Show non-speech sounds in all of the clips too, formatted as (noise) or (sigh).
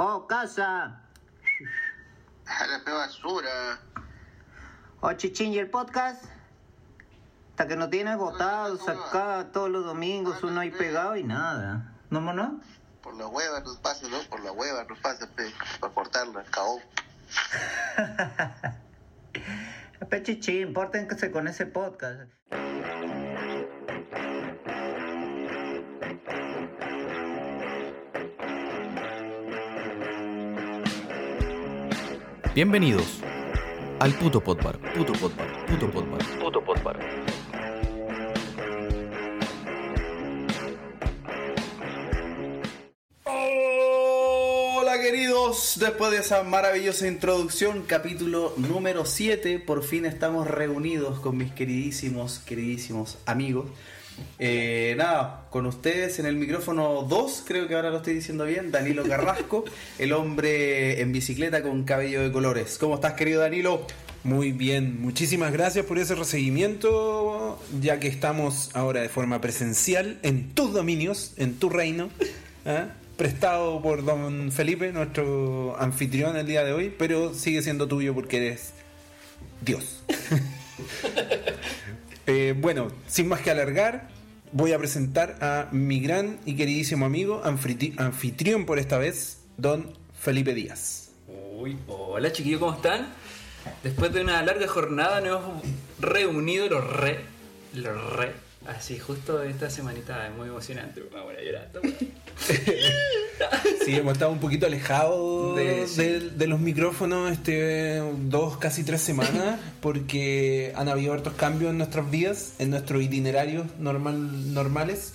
Oh, casa. A la fea basura. Oh, Chichín, ¿y el podcast? Hasta que no tienes votado, sacado todos los domingos, uno ahí pegado y nada. ¿No, mono? Por la hueva nos pasa, ¿no? Por la hueva nos pasa, pe, para cortarla, cabrón. (laughs) Pe Chichín, pórtense con ese podcast. Bienvenidos al Puto Podbar, Puto Podbar, Puto Podbar, Puto Podbar. Hola queridos, después de esa maravillosa introducción, capítulo número 7, por fin estamos reunidos con mis queridísimos, queridísimos amigos. Eh, nada, con ustedes en el micrófono 2, creo que ahora lo estoy diciendo bien, Danilo Carrasco, (laughs) el hombre en bicicleta con cabello de colores. ¿Cómo estás querido Danilo? Muy bien, muchísimas gracias por ese recibimiento, ya que estamos ahora de forma presencial en tus dominios, en tu reino, ¿ah? prestado por don Felipe, nuestro anfitrión el día de hoy, pero sigue siendo tuyo porque eres Dios. (laughs) Eh, bueno, sin más que alargar, voy a presentar a mi gran y queridísimo amigo, anfitri- anfitrión por esta vez, don Felipe Díaz. Uy, hola chiquillos, ¿cómo están? Después de una larga jornada nos hemos reunido los re, los re, así justo esta semanita es muy emocionante, me voy a llorar. (laughs) Sí, hemos estado un poquito alejados De- de, sí. de los micrófonos este dos, casi tres semanas, (laughs) porque han habido hartos cambios en nuestras vidas, en nuestros itinerarios normal, normales.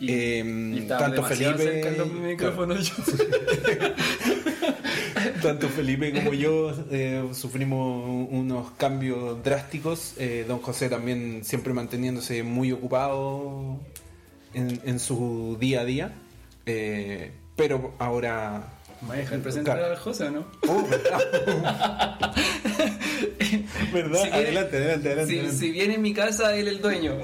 Eh, tanto Felipe, (laughs) tanto Felipe como yo eh, sufrimos unos cambios drásticos. Eh, don José también siempre manteniéndose muy ocupado en, en su día a día. Eh, pero ahora ¿Me a dejar presentar al José o no? Oh, (laughs) ¿verdad? (laughs) ¿Verdad? Si viene- adelante, adelante, adelante. Si, adelante. si viene en mi casa, él el dueño.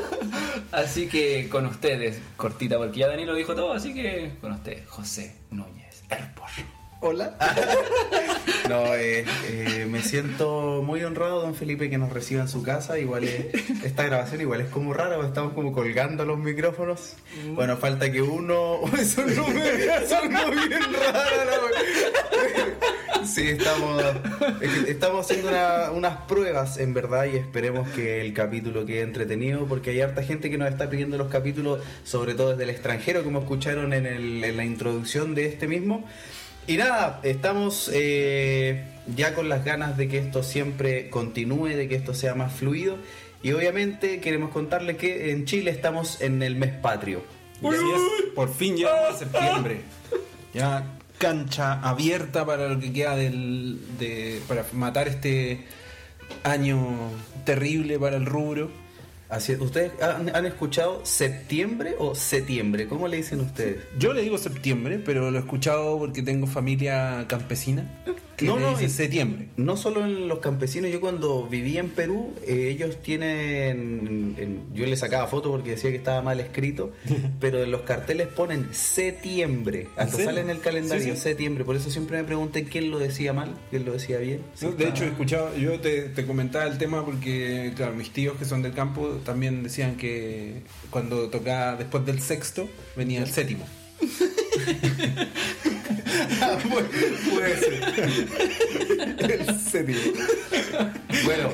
(laughs) así que con ustedes, cortita, porque ya Danilo dijo todo, así que con ustedes, José porro. Hola. (laughs) No, eh, eh, me siento muy honrado, don Felipe, que nos reciba en su casa. Igual es- esta grabación igual es como rara, porque estamos como colgando los micrófonos. Bueno, falta que uno... Eso no me... Sonó bien raro. Sí, estamos, estamos haciendo una- unas pruebas, en verdad, y esperemos que el capítulo quede entretenido, porque hay harta gente que nos está pidiendo los capítulos, sobre todo desde el extranjero, como escucharon en, el- en la introducción de este mismo. Y nada, estamos eh, ya con las ganas de que esto siempre continúe, de que esto sea más fluido. Y obviamente queremos contarles que en Chile estamos en el mes patrio. Y así es, por fin llegamos a septiembre. Ya cancha abierta para lo que queda del, de, para matar este año terrible para el rubro. ¿Ustedes han, han escuchado septiembre o septiembre? ¿Cómo le dicen ustedes? Yo le digo septiembre, pero lo he escuchado porque tengo familia campesina que No, no, y- septiembre. No solo en los campesinos, yo cuando vivía en Perú, eh, ellos tienen, en- yo le sacaba foto porque decía que estaba mal escrito, (laughs) pero en los carteles ponen septiembre, hasta sale en el calendario Sí, sí. septiembre, por eso siempre me pregunté quién lo decía mal, quién lo decía bien. No, de hecho, he escuchado, yo te, te comentaba el tema porque, claro, mis tíos que son del campo también decían que cuando tocaba después del sexto venía el séptimo. (laughs) Ah, puede ser. El séptimo. Bueno,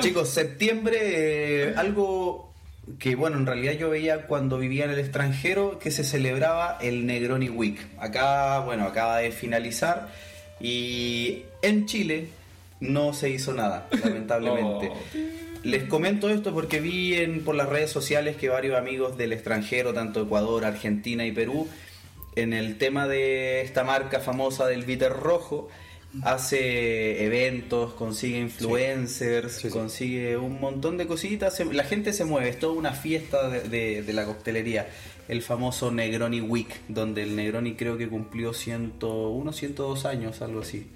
chicos, septiembre, eh, algo que bueno, en realidad yo veía cuando vivía en el extranjero que se celebraba el Negroni Week. Acá, bueno, acaba de finalizar y en Chile no se hizo nada, (laughs) lamentablemente. Oh. Les comento esto porque vi en, por las redes sociales que varios amigos del extranjero, tanto Ecuador, Argentina y Perú, en el tema de esta marca famosa del bitter rojo, hace eventos, consigue influencers, consigue un montón de cositas, la gente se mueve, es toda una fiesta de, de- de la coctelería, el famoso Negroni Week, donde el Negroni creo que cumplió 101, 102 años, algo así.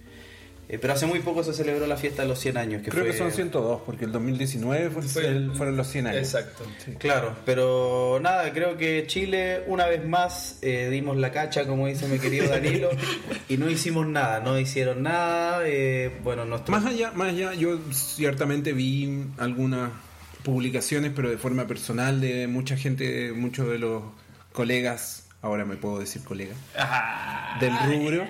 Eh, pero hace muy poco se celebró la fiesta de los 100 años. Que Creo fue- que son 102, porque el 2019 fue- Fue el- fueron los 100 años. Exacto. Claro, pero nada, creo que Chile una vez más eh, dimos la cacha, como dice mi querido Danilo, (laughs) y no hicimos nada, no hicieron nada. eh, bueno, nuestro... Más allá, más allá, yo ciertamente vi algunas publicaciones, pero de forma personal, de mucha gente, muchos de los colegas, ahora me puedo decir colegas, del rubro,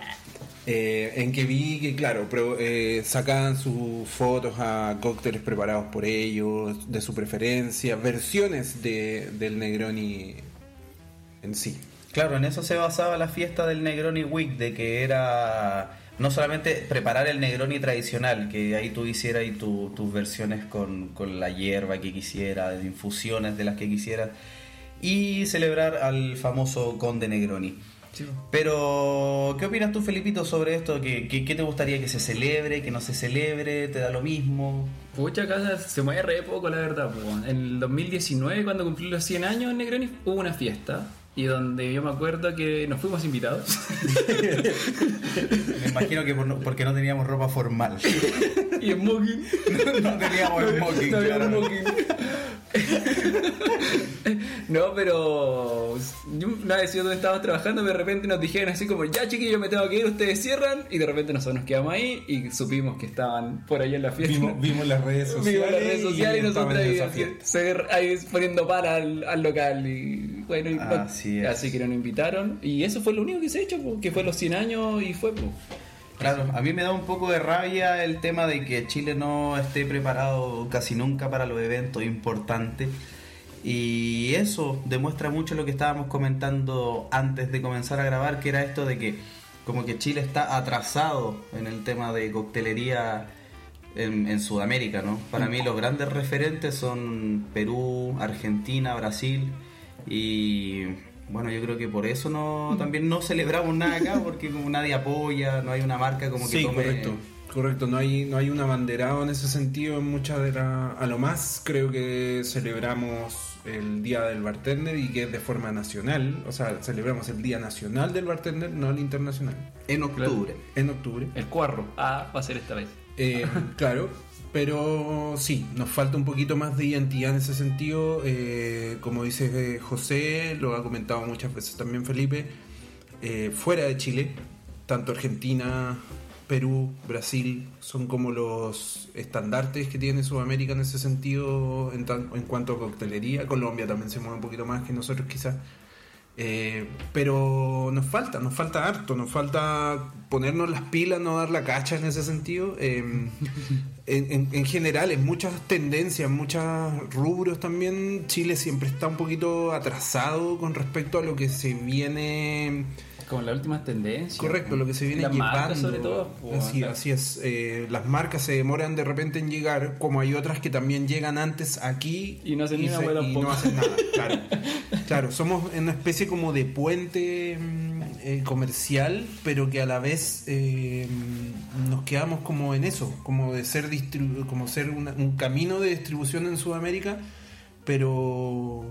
eh, en que vi que, claro, eh, sacaban sus fotos a cócteles preparados por ellos, de su preferencia, versiones de, del Negroni en sí. Claro, en eso se basaba la fiesta del Negroni Week, de que era no solamente preparar el Negroni tradicional, que ahí tú hicieras ahí tu- tus versiones con, con la hierba que quisieras, infusiones de las que quisieras, y celebrar al famoso Conde Negroni. Pero, ¿qué opinas tú, Felipito, sobre esto? ¿Qué, qué, qué te gustaría que se celebre, que no se celebre? ¿Te da lo mismo? Pucha, casa se mueve re poco, la verdad. po. En el 2019, cuando cumplí los 100 años en Negroni, hubo una fiesta. Y donde yo me acuerdo que nos fuimos invitados. (laughs) Me imagino que por no- porque no teníamos ropa formal. (laughs) y Smoking. (laughs) no teníamos smoking, No claro. (laughs) No, pero una vez yo donde estábamos trabajando, de repente nos dijeron así como, ya chiquillos, me tengo que ir, ustedes cierran, y de repente nosotros nos quedamos ahí y supimos que estaban por ahí en la fiesta. Vimos, vimos las redes sociales. Vimos las redes sociales y nosotros ahí, ahí poniendo para al, al local y bueno, y Así es. así que nos invitaron y eso fue lo único que se ha hecho, po, que fue los 100 años y fue po. Claro, a mí me da un poco de rabia el tema de que Chile no esté preparado casi nunca para los eventos importantes. Y eso demuestra mucho lo que estábamos comentando antes de comenzar a grabar, que era esto de que como que Chile está atrasado en el tema de coctelería en, en Sudamérica, ¿no? Para mí los grandes referentes son Perú, Argentina, Brasil y bueno, yo creo que por eso no también no celebramos nada acá porque como nadie apoya, no hay una marca como que Sí, tome correcto. Correcto, no hay, no hay un abanderado en ese sentido en muchas de las... A lo más creo que celebramos el Día del Bartender y que es de forma nacional, o sea, celebramos el Día Nacional del Bartender, no el internacional, en octubre. en octubre. El cuarro. Ah, va a ser esta vez. Eh, (laughs) claro, pero sí, nos falta un poquito más de identidad en ese sentido. eh, como dice eh, José, lo ha comentado muchas veces también Felipe, eh, fuera de Chile, tanto Argentina, Perú, Brasil, son como los estandartes que tiene Sudamérica en ese sentido en, tan- en cuanto a coctelería. Colombia también se mueve un poquito más que nosotros quizás. Eh, pero nos falta, nos falta harto, nos falta ponernos las pilas, no dar la cacha en ese sentido. Eh, (laughs) en, en- en general, en muchas tendencias, muchos rubros también, Chile siempre está un poquito atrasado con respecto a lo que se viene Como las últimas tendencias. Correcto, lo que se viene Las llevando. marcas, sobre todo, po, así, acá. así es. eh, las marcas se demoran de repente en llegar, como hay otras que también llegan antes aquí Y no hacen ni se- hueá y no hacen nada. (laughs) Claro. claro, somos una especie como de puente mm, eh, comercial, pero que a la vez eh, nos quedamos como en eso, como de ser distribu- como ser una- un camino de distribución en Sudamérica, pero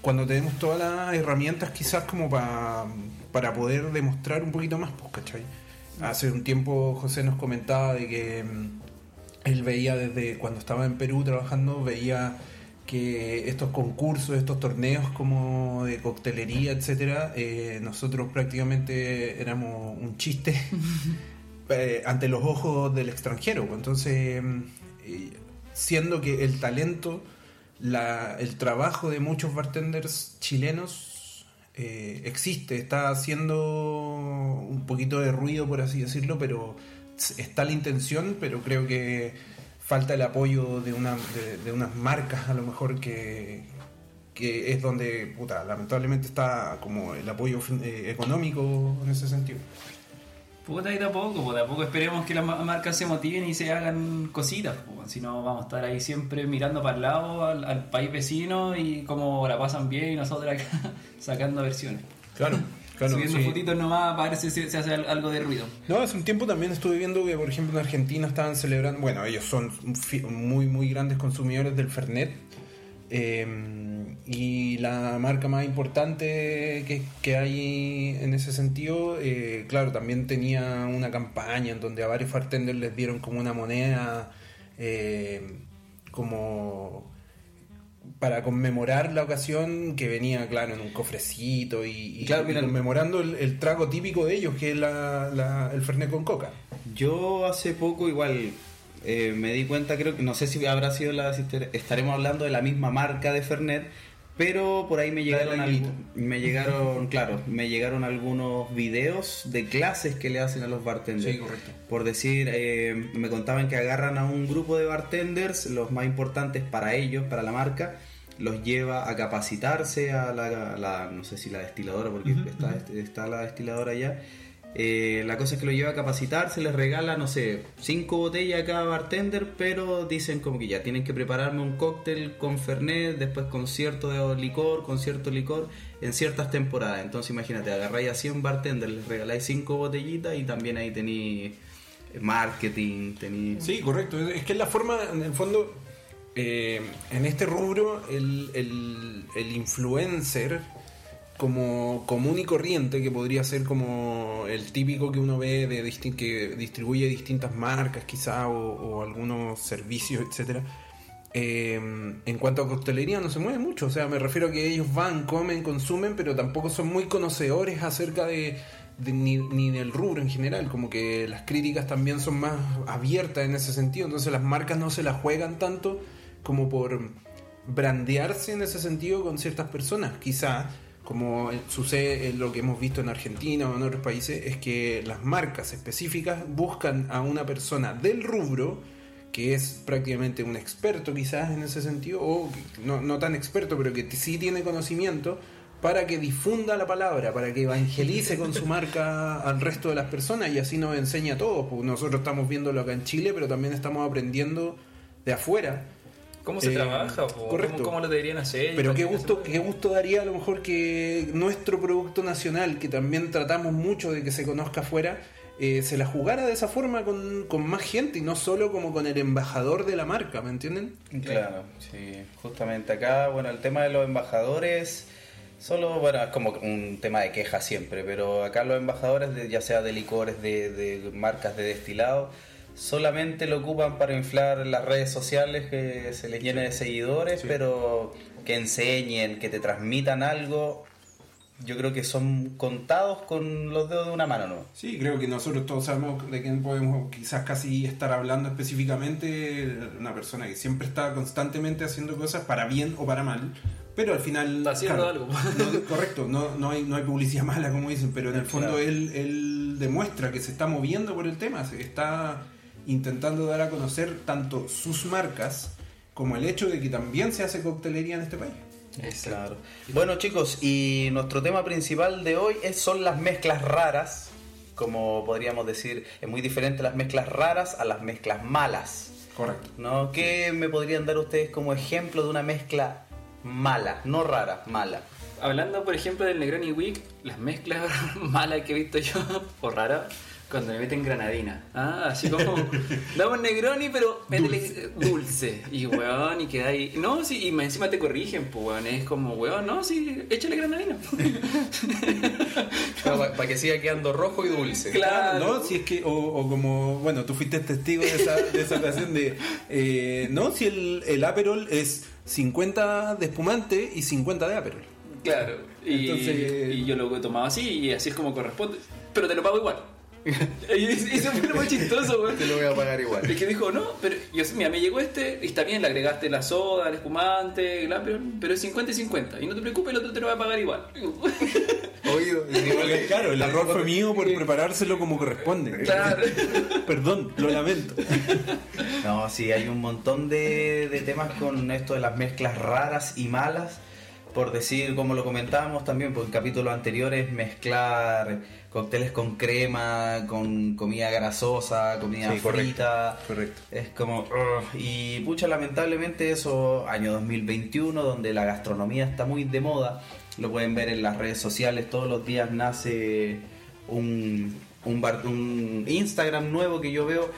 cuando tenemos todas las herramientas quizás como pa- para poder demostrar un poquito más, pues, ¿cachai? Hace un tiempo José nos comentaba de que mm, él veía desde cuando estaba en Perú trabajando, veía que estos concursos, estos torneos como de coctelería, etcétera, eh, nosotros prácticamente éramos un chiste (laughs) eh, ante los ojos del extranjero. pues. Entonces, mm, eh, siendo que el talento, la- el trabajo de muchos bartenders chilenos eh, existe, está haciendo un poquito de ruido, por así decirlo, pero está la intención, pero creo que falta el apoyo de, una, de, unas marcas a lo mejor que, que es donde, puta, lamentablemente está como el apoyo eh, económico en ese sentido. Puta, y de a poco, pues de a poco esperemos que las ma- marcas se motiven y se hagan cositas, pues, si no vamos a estar ahí siempre mirando para el lado al, al país vecino y cómo la pasan bien y nosotros acá (laughs) sacando versiones. Claro, claro. Subiendo sí. fotitos nomás ver si se, hace al- algo de ruido. No, hace un tiempo también estuve viendo que, por ejemplo, en Argentina estaban celebrando, bueno, ellos son muy, muy grandes consumidores del Fernet. Eh, y la marca más importante que, que hay en ese sentido, eh, claro, también tenía una campaña en donde a varios bartenders les dieron como una moneda eh, como para conmemorar la ocasión que venía, claro, en un cofrecito y, y- Claro, y mira, conmemorando el, el trago típico de ellos, que es la, la- el Fernet con coca. Yo hace poco igual eh, me di cuenta, creo que no sé si habrá sido la si estaremos hablando de la misma marca de Fernet, pero por ahí me llegaron me llegaron, (laughs) claro, me llegaron algunos videos de clases que le hacen a los bartenders. Sí, correcto. Por decir, eh, me contaban que agarran a un grupo de bartenders, los más importantes para ellos, para la marca, los lleva a capacitarse a la, la- no sé si la destiladora, porque está, está la destiladora ya. Eh, la cosa es que lo lleva a capacitarse, les regala, no sé, cinco botellas a cada bartender, pero dicen como que ya tienen que prepararme un cóctel con Fernet, después con cierto licor, con cierto licor, en ciertas temporadas. Entonces imagínate, agarráis a 100 bartenders, les regaláis cinco botellitas y también ahí tenéis marketing, tenéis... Sí, correcto. Es que es la forma, en el fondo, eh, en este rubro, el- el influencer como común y corriente, que podría ser como el típico que uno ve de que distribuye distintas marcas quizá o, algunos servicios, etcétera. eh, en cuanto a coctelería no se mueve mucho, o sea, me refiero a que ellos van, comen, consumen, pero tampoco son muy conocedores acerca de, ni del rubro en general, como que las críticas también son más abiertas en ese sentido, entonces las marcas no se las juegan tanto como por brandearse en ese sentido con ciertas personas, quizá como sucede en lo que hemos visto en Argentina o en otros países, es que las marcas específicas buscan a una persona del rubro que es prácticamente un experto quizás en ese sentido, o no, no tan experto, pero que sí tiene conocimiento, para que difunda la palabra, para que evangelice con su marca al resto de las personas y así nos enseña a todos. Nosotros estamos viéndolo acá en Chile, pero también estamos aprendiendo de afuera. ¿Cómo se Eh, trabaja? po? correcto. ¿Cómo, cómo lo deberían hacer? Pero qué gusto, qué gusto daría a lo mejor que nuestro producto nacional, que también tratamos mucho de que se conozca afuera, eh, se la jugara de esa forma con, con más gente y no solo como con el embajador de la marca, ¿me entienden? Claro, sí, justamente acá, bueno, el tema de los embajadores, solo, bueno, es como un tema de queja siempre, pero acá los embajadores, de, ya sea de licores, de, de marcas de destilado, solamente lo ocupan para inflar las redes sociales, que se les llene de seguidores, pero que enseñen, que te transmitan algo, yo creo que son contados con los dedos de una mano, ¿no? Sí, creo que nosotros todos sabemos de quién podemos quizás casi estar hablando específicamente, una persona que siempre está constantemente haciendo cosas para bien o para mal, pero al final... Está haciendo algo. no- correcto, no, no, hay, no hay publicidad (laughs) mala como dicen, pero en el fondo Claro. él, él demuestra que se está moviendo por el tema, se está intentando dar a conocer tanto sus marcas como el hecho de que también se hace coctelería en este país. Claro. Bueno chicos, y nuestro tema principal de hoy es, son las mezclas raras. Como podríamos decir, es muy diferente las mezclas raras a las mezclas malas. Correcto. ¿no? ¿Qué me podrían dar ustedes como ejemplo de una mezcla mala? No rara, mala. Hablando, por ejemplo, del Negroni Week, las mezclas (laughs) malas que he visto yo, (laughs) o raras, cuando le meten granadina. Ah, así como, damos Negroni, pero métele dulce. Y weón, y queda ahí. No, sí, y encima te corrigen, pues weón. Es como, weón, no, sí, échale granadina. (laughs) Para que siga quedando rojo y dulce. Claro. No, si es que, o, o como, bueno, tú fuiste testigo de esa, de esa ocasión de, eh, no, si el, el Aperol es 50 de espumante y 50 de Aperol. Claro. Y, Entonces- y yo lo he tomado así, y así es como corresponde. Pero te lo pago igual. (laughs) y eso fue lo más chistoso, weón. Te lo voy a pagar igual. Es que dijo, no, pero yo, mira, me llegó este y está bien, le agregaste la soda, el espumante, la- pero, pero es 50 y 50. Y no te preocupes, el otro te lo va a pagar igual. (laughs) Oído, Claro, el error fue mío por preparárselo como corresponde. (laughs) Claro. Perdón, lo lamento. No, sí, hay un montón de, de temas con esto de las mezclas raras y malas. Por decir, como lo comentábamos también por en capítulos anteriores, mezclar cócteles con crema, con comida grasosa, comida Sí, frita. correcto. Es como... y pucha, lamentablemente eso, año 2021, donde la gastronomía está muy de moda, lo pueden ver en las redes sociales, todos los días nace un, un, bar- un Instagram nuevo que yo veo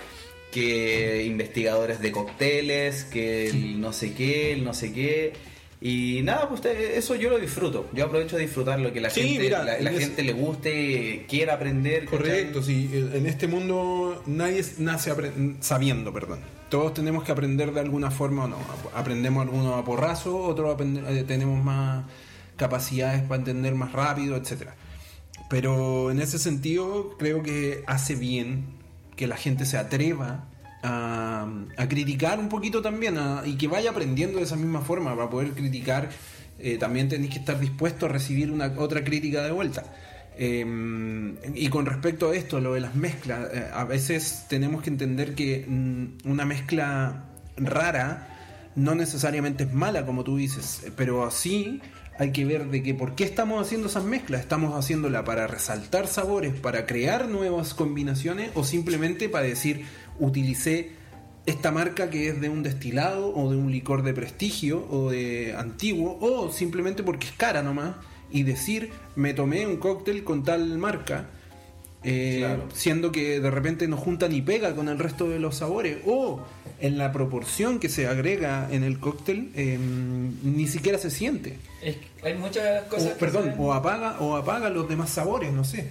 que investigadores de cócteles, que el no sé qué, el no sé qué, Y nada, pues eso yo lo disfruto. Yo aprovecho de disfrutar lo que la Sí, gente, mira, la, gente le guste, quiera aprender. Correcto, sí. En este mundo nadie nace sabiendo, perdón. Todos tenemos que aprender de alguna forma o no. Aprendemos algunos a porrazo, otros eh, tenemos más capacidades para entender más rápido, etcétera. Pero en ese sentido creo que hace bien que la gente se atreva a, criticar un poquito también y que vaya aprendiendo de esa misma forma para poder criticar. eh, también tenéis que estar dispuesto a recibir una otra crítica de vuelta. Eh, y con respecto a esto, lo de las mezclas, eh, a veces tenemos que entender que mm, una mezcla rara no necesariamente es mala, como tú dices, pero así hay que ver de que por qué estamos haciendo esas mezclas. ¿Estamos haciéndola para resaltar sabores, para crear nuevas combinaciones o simplemente para decir, utilicé esta marca que es de un destilado o de un licor de prestigio o de antiguo o simplemente porque es cara nomás y decir me tomé un cóctel con tal marca eh, Claro. siendo que de repente no junta ni pega con el resto de los sabores o en la proporción que se agrega en el cóctel eh, ni siquiera se siente Es que hay muchas cosas. o, que perdón ven- o apaga o apaga los demás sabores no sé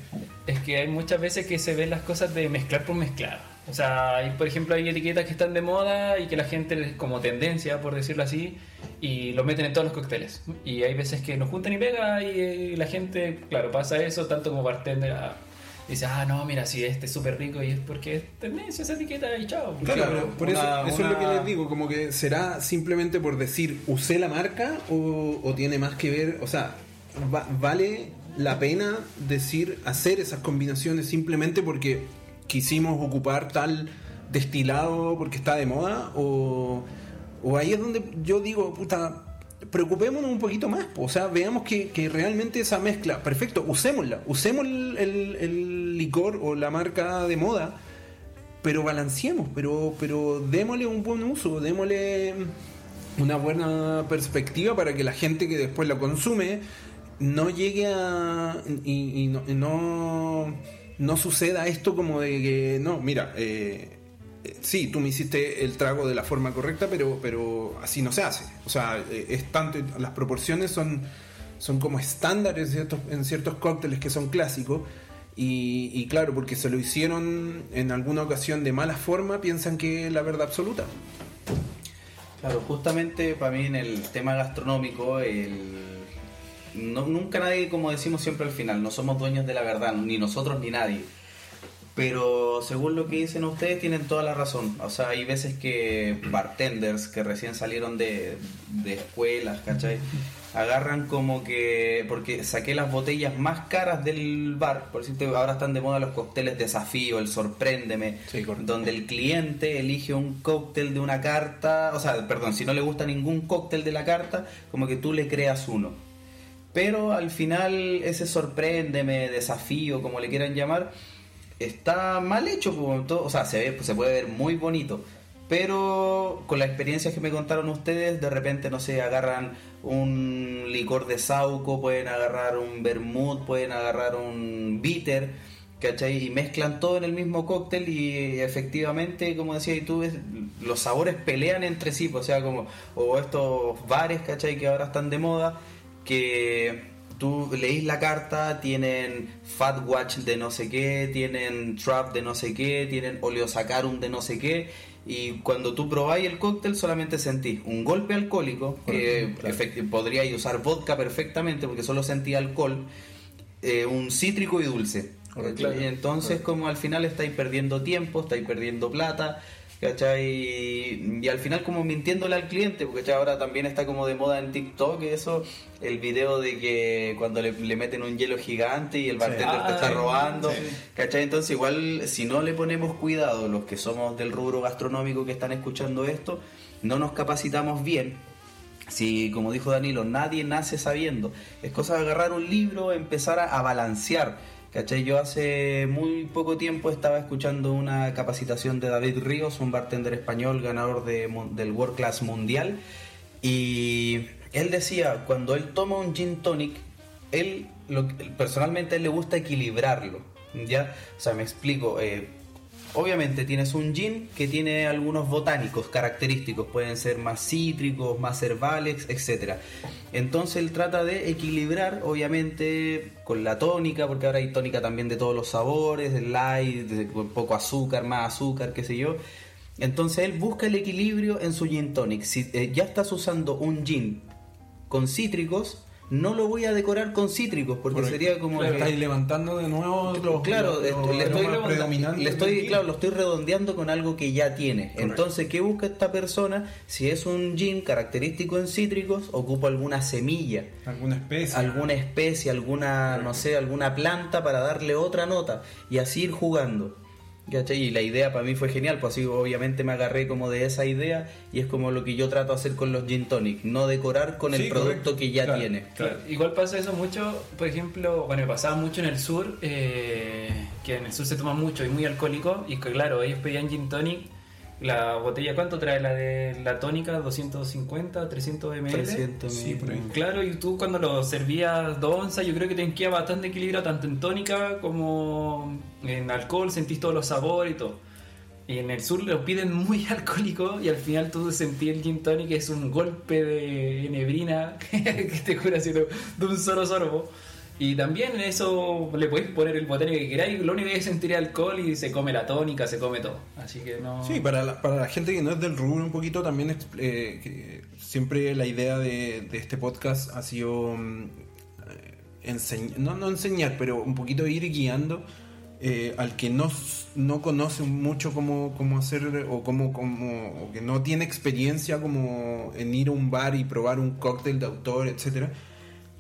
Es que hay muchas veces que se ven las cosas de mezclar por mezclar. O sea, hay, por ejemplo, hay etiquetas que están de moda y que la gente, como tendencia, por decirlo así, y lo meten en todos los cócteles. Y hay veces que no juntan ni pega y, eh, la gente, claro, pasa eso, tanto como bartender, ah, dice, ah, no, mira, si este es súper rico y es porque es tendencia esa etiqueta y chao. Claro, Claro, pero por una- eso, eso es lo que les digo, como que será simplemente por decir usé la marca o, o tiene más que ver, o sea, va- vale la pena decir hacer esas combinaciones simplemente porque quisimos ocupar tal destilado porque está de moda o, ahí es donde yo digo, puta, preocupémonos un poquito más, o sea, veamos que, realmente esa mezcla, perfecto, usémosla, usemos el, licor o la marca de moda, pero balanceemos, pero, pero démosle un buen uso, démosle una buena perspectiva para que la gente que después lo consume no llegue a. y no, no suceda esto como de que, no, mira, eh, eh, sí, tú me hiciste el trago de la forma correcta, pero, pero así no se hace. O sea, eh, es tanto, las proporciones son, son como estándares en ciertos, en ciertos cócteles que son clásicos. Y, y claro, porque se lo hicieron en alguna ocasión de mala forma, piensan que es la verdad absoluta. Claro, justamente para mí en el tema gastronómico, el... no, nunca nadie, como decimos siempre al final, no somos dueños de la verdad, ni nosotros ni nadie. Pero según lo que dicen ustedes, tienen toda la razón. O sea, hay veces que bartenders que recién salieron de, de escuelas, ¿cachai? Agarran como que. Porque saqué las botellas más caras del bar. Por decirte, ahora están de moda los cócteles desafío, el sorpréndeme. Sí, donde el cliente elige un cóctel de una carta. O sea, perdón, si no le gusta ningún cóctel de la carta, como que tú le creas uno. Pero al final ese sorpréndeme, desafío, como le quieran llamar, está mal hecho. O sea, se, ve, se puede ver muy bonito. Pero con las experiencias que me contaron ustedes, de repente, no sé, agarran un licor de sauco, pueden agarrar un vermut, pueden agarrar un bitter, ¿cachai? Y mezclan todo en el mismo cóctel y efectivamente, como decías tú, es- los sabores pelean entre sí, o sea, como, o estos bares, ¿cachai? Que ahora están de moda, que tú leís la carta, tienen Fat Watch de no sé qué, tienen Trap de no sé qué, tienen Oleosacarum de no sé qué, y cuando tú probáis el cóctel solamente sentís un golpe alcohólico, que podríais usar vodka perfectamente porque solo sentí alcohol, eh, un cítrico y dulce. entonces como al final estáis perdiendo tiempo, estáis perdiendo plata, ¿cachai? Y al final como mintiéndole al cliente, porque ¿cachai? ahora también está como de moda en TikTok eso, el video de que cuando le, le meten un hielo gigante y el bartender te Ah, está sí. robando, Sí. ¿cachai? Entonces igual si no le ponemos cuidado, los que somos del rubro gastronómico que están escuchando esto, no nos capacitamos bien, si, como dijo Danilo, nadie nace sabiendo. Es cosa de agarrar un libro, empezar a, a balancear. ¿Cachai? Yo hace muy poco tiempo estaba escuchando una capacitación de David Ríos, un bartender español, ganador del World Class Mundial. Y él decía, cuando él toma un gin tonic, él, personalmente a él le gusta equilibrarlo. ¿Ya? O sea, me explico. eh, obviamente tienes un gin que tiene algunos botánicos característicos, pueden ser más cítricos, más herbales, etc. Entonces él trata de equilibrar, obviamente, con la tónica, porque ahora hay tónica también de todos los sabores, light, de poco azúcar, más azúcar, qué sé yo. Entonces él busca el equilibrio en su gin tonic. Si eh, ya estás usando un gin con cítricos, no lo voy a decorar con cítricos, porque sería como... Claro, que- estáis levantando de nuevo los, Claro, los- esto- los le estoy, le claro, lo estoy redondeando con algo que ya tiene. Entonces, ¿qué busca esta persona? Si es un gin característico en cítricos, ocupa alguna semilla, alguna especie. alguna especie, alguna, no sé, alguna planta para darle otra nota y así ir jugando. ¿Cachai? Y la idea para mí fue genial, pues así obviamente me agarré como de esa idea y es como lo que yo trato de hacer con los gin tonic, no decorar con Sí, el producto correcto. que ya Claro. tiene. Claro, igual pasa eso mucho, por ejemplo, bueno, me pasaba mucho en el sur, eh, que en el sur se toma mucho y muy alcohólico, y que claro, ellos pedían gin tonic, la botella, ¿cuánto trae la de la tónica? ¿250, 300 ml? 300 Sí, por ahí. Claro, y tú cuando lo servías dos onzas, yo creo que te queda bastante equilibrado tanto en tónica como en alcohol, sentís todos los sabores y todo. Y en el sur lo piden muy (laughs) alcohólico y al final tú sentís el gin tonic que es un golpe de nebrina (laughs) que te cura así de de un solo sorbo. Y también eso le podéis poner el botánico que queráis, lo único que es sentir alcohol y se come la tónica, se come todo. Así que no... Sí, para la, para la gente que no es del rubro un poquito, también eh, siempre la idea de, este podcast ha sido mm, eh, enseñ- no, no enseñar, pero un poquito ir guiando eh, al que no, no conoce mucho cómo, cómo hacer o, cómo, cómo, que no tiene experiencia como en ir a un bar y probar un cóctel de autor, etcétera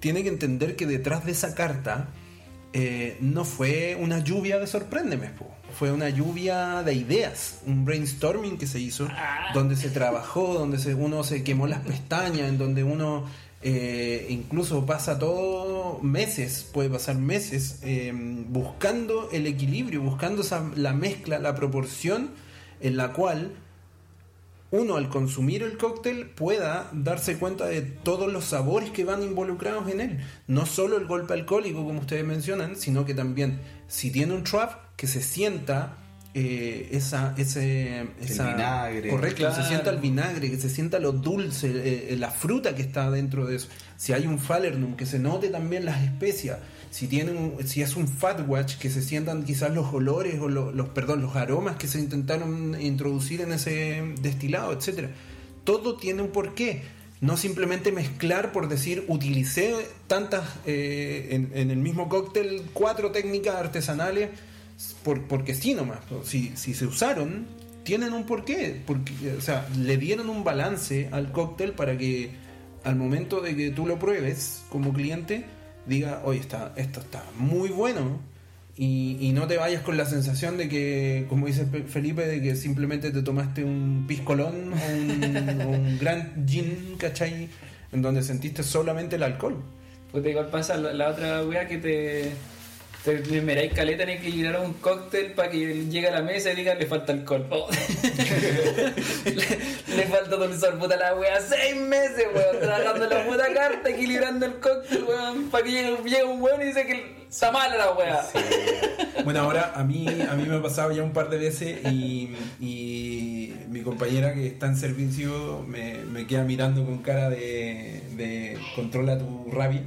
tiene que entender que detrás de esa carta eh, no fue una lluvia de sorpréndeme, fue una lluvia de ideas, un brainstorming que se hizo, donde se trabajó, donde se- uno se quemó las pestañas, en donde uno eh, incluso pasa todo meses, puede pasar meses, eh, buscando el equilibrio, buscando esa, la mezcla, la proporción en la cual uno al consumir el cóctel pueda darse cuenta de todos los sabores que van involucrados en él. No solo el golpe alcohólico, como ustedes mencionan, sino que también, si tiene un trap, que se sienta eh, esa, ese, esa- vinagre. Correcto, que se sienta el vinagre, que se sienta lo dulce, eh, eh, la fruta que está dentro de eso. Si hay un falernum, que se note también las especias. Si, tienen un- si es un fat watch, que se sientan quizás los olores o lo- los, perdón, los aromas que se intentaron introducir en ese destilado, etcétera. Todo tiene un porqué. No simplemente mezclar por decir, utilicé tantas eh, en, el mismo cóctel cuatro técnicas artesanales por, porque sí nomás. Si, si se usaron, tienen un porqué. O sea, le dieron un balance al cóctel para que al momento de que tú lo pruebes como cliente, diga, oye, está, esto está muy bueno. Y, y no te vayas con la sensación de que, como dice Pe- Felipe, de que simplemente te tomaste un piscolón o un, (laughs) gran gin, ¿cachai? En donde sentiste solamente el alcohol. Pues igual pasa la, la otra wea que te, te, miráis caleta en equilibrar un cóctel para que llegue a la mesa y digan le falta alcohol. Oh. (laughs) le, le falta dulzor, puta la wea. Seis meses, weón, trabajando la puta carta, equilibrando el cóctel, weón, para que llegue, llegue un weón y dice que está mala la wea. Bueno, ahora a mí, a mí me ha pasado ya un par de veces y, y mi compañera que está en servicio me, me queda mirando con cara de, de controla tu rabia.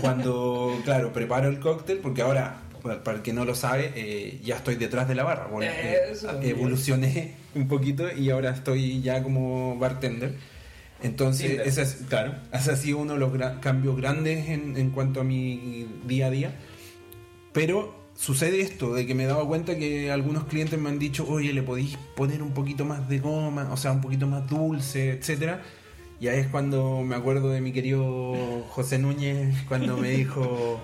Cuando, claro, preparo el cóctel, porque ahora, para el que no lo sabe, eh, ya estoy detrás de la barra. Bueno, eh, evolucioné un poquito y ahora estoy ya como bartender. Entonces, Tinder. ese es, claro, ese ha sido uno de los gra- cambios grandes en, en cuanto a mi día a día. Pero sucede esto, de que me he dado cuenta que algunos clientes me han dicho, oye, le podéis poner un poquito más de goma, o sea, un poquito más dulce, etcétera. Y ahí es cuando me acuerdo de mi querido José Núñez, cuando me dijo,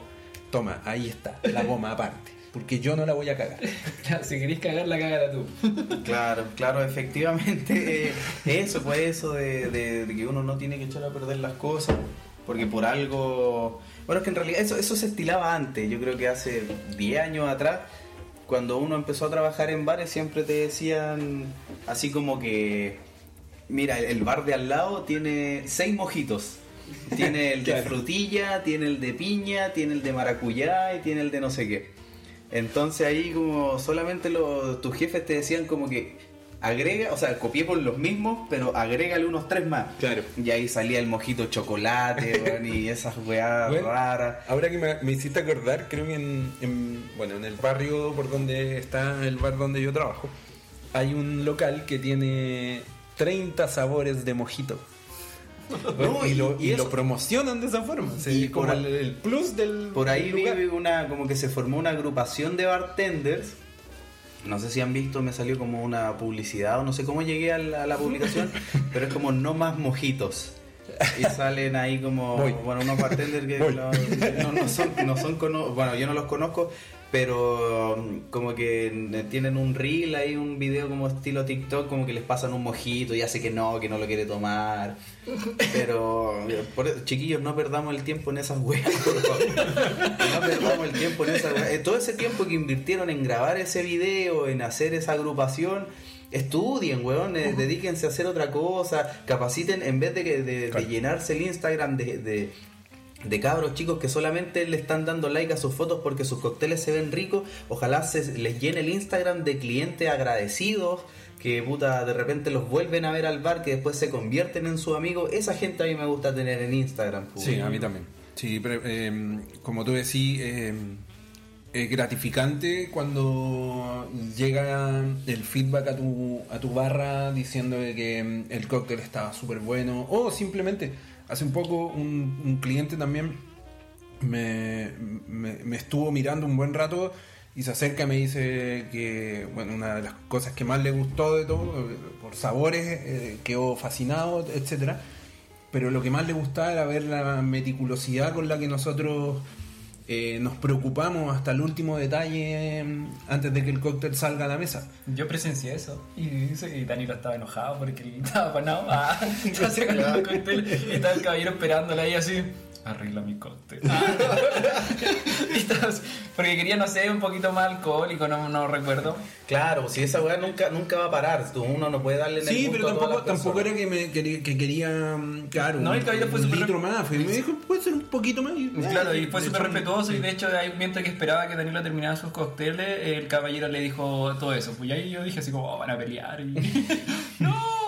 toma, ahí está, la goma aparte, porque yo no la voy a cagar. (laughs) si queréis cagarla, cágala tú. (laughs) Claro, claro, efectivamente eh, eso, pues eso de, de- de que uno no tiene que echar a perder las cosas, porque por algo... Bueno, es que en realidad eso, eso se estilaba antes, yo creo que hace 10 años atrás, cuando uno empezó a trabajar en bares siempre te decían así como que, mira, el bar de al lado tiene 6 mojitos. Tiene (laughs) el de Claro. frutilla, tiene el de piña, tiene el de maracuyá y tiene el de no sé qué. Entonces ahí como solamente los, tus jefes te decían como que agrega, o sea, copié por los mismos, pero agrégale unos tres más. Claro. Y ahí salía el mojito chocolate, (laughs) y esas Bueno, raras. Ahora que me, me hiciste acordar, creo que en, en- bueno, en el barrio por donde está el bar donde yo trabajo, hay un local que tiene 30 sabores de mojito. (laughs) No, y, lo, y y eso- lo promocionan de esa forma. Sí, Y como por- el, el plus del. Por ahí del lugar. vive una, como que se formó una agrupación de bartenders. No sé si han visto, me salió como una publicidad o no sé cómo llegué a la, a la publicación, (laughs) pero es como no más mojitos. Y salen ahí como, Voy. bueno, unos bartenders que no, no- son, no son bueno, yo no los conozco, pero um, como que tienen un reel ahí, un video como estilo TikTok, como que les pasan un mojito y hace que no, que no lo quiere tomar. (laughs) Pero, por- chiquillos, no perdamos el tiempo en esas weas, por favor. No perdamos el tiempo en esas weas. Eh, Todo ese tiempo que invirtieron en grabar ese video, en hacer esa agrupación, estudien, weón, eh, dedíquense a hacer otra cosa, capaciten, en vez de, que- de- de Claro. llenarse el Instagram de, de, de cabros chicos que solamente le están dando like a sus fotos porque sus cócteles se ven ricos, ojalá se les llene el Instagram de clientes agradecidos que puta de repente los vuelven a ver al bar que después se convierten en su amigo, esa gente a mí me gusta tener en Instagram. pues. Sí, a mí también. Sí, pero, eh, como tú decís, eh, es gratificante cuando llega el feedback a tu, a tu barra diciendo que mm, el cóctel estaba súper bueno. O simplemente, hace un poco un, cliente también me, me- me estuvo mirando un buen rato y se acerca y me dice que, bueno, una de las cosas que más le gustó de todo, eh, por sabores, eh, quedó fascinado, etcétera. Pero lo que más le gustaba era ver la meticulosidad con la que nosotros eh, nos preocupamos hasta el último detalle mm, antes de que el cóctel salga a la mesa. Yo presencié eso y, y Danilo estaba enojado porque estaba apanado. (laughs) (laughs) Ah, estaba sacando el cóctel y estaba el caballero esperándole ahí así. Arregla mi cóctel. (laughs) Y así, porque quería, no sé, un poquito más alcohólico, no, no recuerdo. Claro, si esa weá nunca, nunca va a parar, tú- uno no puede darle Sí, pero tampoco, tampoco era que, me, que, que quería, mm, claro, No, un, el caballero fue un súper litro re- más. Fue, me dijo, puede ser un poquito más. Y, Claro, y fue súper respetuoso y de hecho ahí, mientras que esperaba que Danilo terminara sus cócteles, el caballero le dijo todo eso. Pues y ahí yo dije así como, oh, van a pelear. Y... (laughs) ¡No!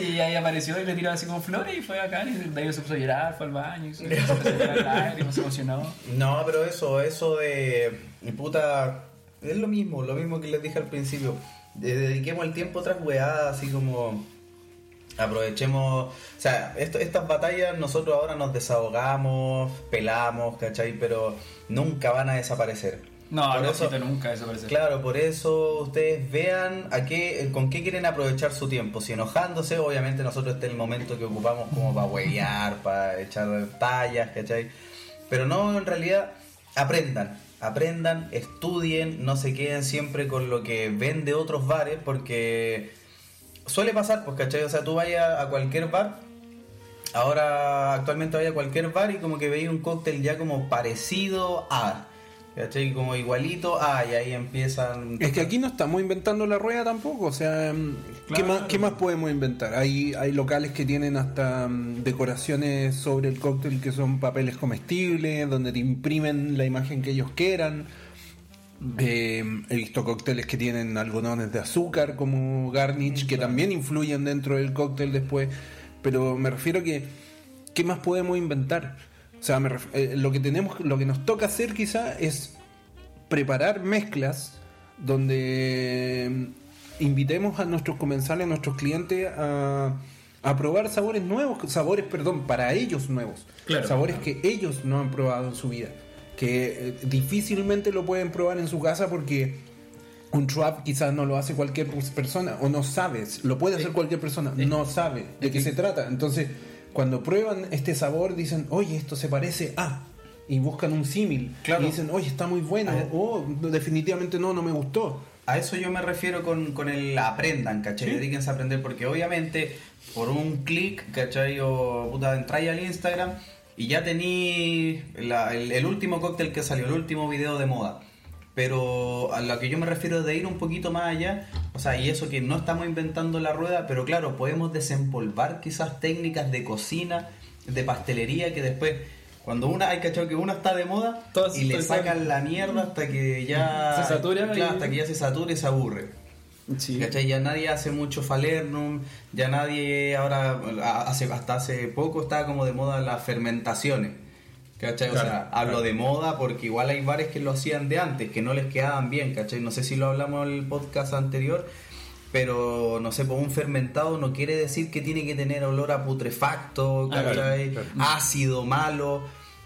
Y ahí apareció y le tiró así como flores y fue acá y Danilo se puso a llorar, fue al baño y se (laughs) empezó a llorar lágrimas, se emocionó. No, pero eso, eso de y puta, es lo mismo, lo mismo que les dije al principio. De- dediquemos el tiempo a otras weadas, así como aprovechemos, o sea, esto- estas batallas nosotros ahora nos desahogamos, pelamos, ¿cachai? Pero nunca van a desaparecer. No, Por no, eso- nunca eso parece. Claro, por eso ustedes vean a qué, con qué quieren aprovechar su tiempo. Si enojándose, obviamente nosotros este es el momento que ocupamos como para huevear, para echar tallas, ¿cachai? Pero no, en realidad, aprendan, aprendan, estudien, no se queden siempre con lo que ven de otros bares, porque suele pasar, pues, ¿cachai? O sea, tú vayas a cualquier bar, ahora actualmente vaya a cualquier bar y como que veis un cóctel ya como parecido a... ¿Cachai? Como igualito, ah, y ahí empiezan... Es que aquí no estamos inventando la rueda tampoco, o sea, mm, ¿qué, Claro. más, qué más podemos inventar? Hay, hay locales que tienen hasta mm, decoraciones sobre el cóctel que son papeles comestibles, donde te imprimen la imagen que ellos quieran. Eh, he visto cócteles que tienen algodones de azúcar como garnish, que también influyen dentro del cóctel después, pero me refiero que, ¿qué más podemos inventar? O sea, me ref- eh, lo que tenemos, lo que nos toca hacer quizá es preparar mezclas donde mm, invitemos a nuestros comensales, a nuestros clientes a, a probar sabores nuevos, sabores, perdón, para ellos nuevos, Claro. sabores que ellos no han probado en su vida, que eh, difícilmente lo pueden probar en su casa porque un trap quizás no lo hace cualquier persona o no sabes, lo puede hacer cualquier persona, no sabe de qué se trata. Entonces, cuando prueban este sabor dicen, oye, esto se parece a y buscan un símil Claro. y dicen, oye, está muy bueno, Ah. o definitivamente no, no me gustó. A eso yo me refiero con, con el aprendan, ¿cachai? Dedíquense a aprender porque obviamente por un clic, ¿cachai? O puta, entráis al Instagram y ya tení la- el, el último cóctel que salió, el último video de moda. Pero a lo que yo me refiero es de ir un poquito más allá, o sea, y eso que no estamos inventando la rueda, pero claro, podemos desempolvar quizás técnicas de cocina, de pastelería que después Cuando una, hay cachado que una está de moda Todas- y le sacan la mierda hasta que ya Se satura claro, y- hasta que ya se satura y se aburre. Sí. ¿Cachai? Ya nadie hace mucho falernum, ya nadie ahora, hace, hasta hace poco estaba como de moda las fermentaciones. ¿Cachai? o sea, hablo claro. de moda porque igual hay bares que lo hacían de antes, que no les quedaban bien, ¿cachai? No sé si lo hablamos en el podcast anterior, pero no sé, pues un fermentado no quiere decir que tiene que tener olor a putrefacto, Ah, ¿cachai? claro. Ácido, malo.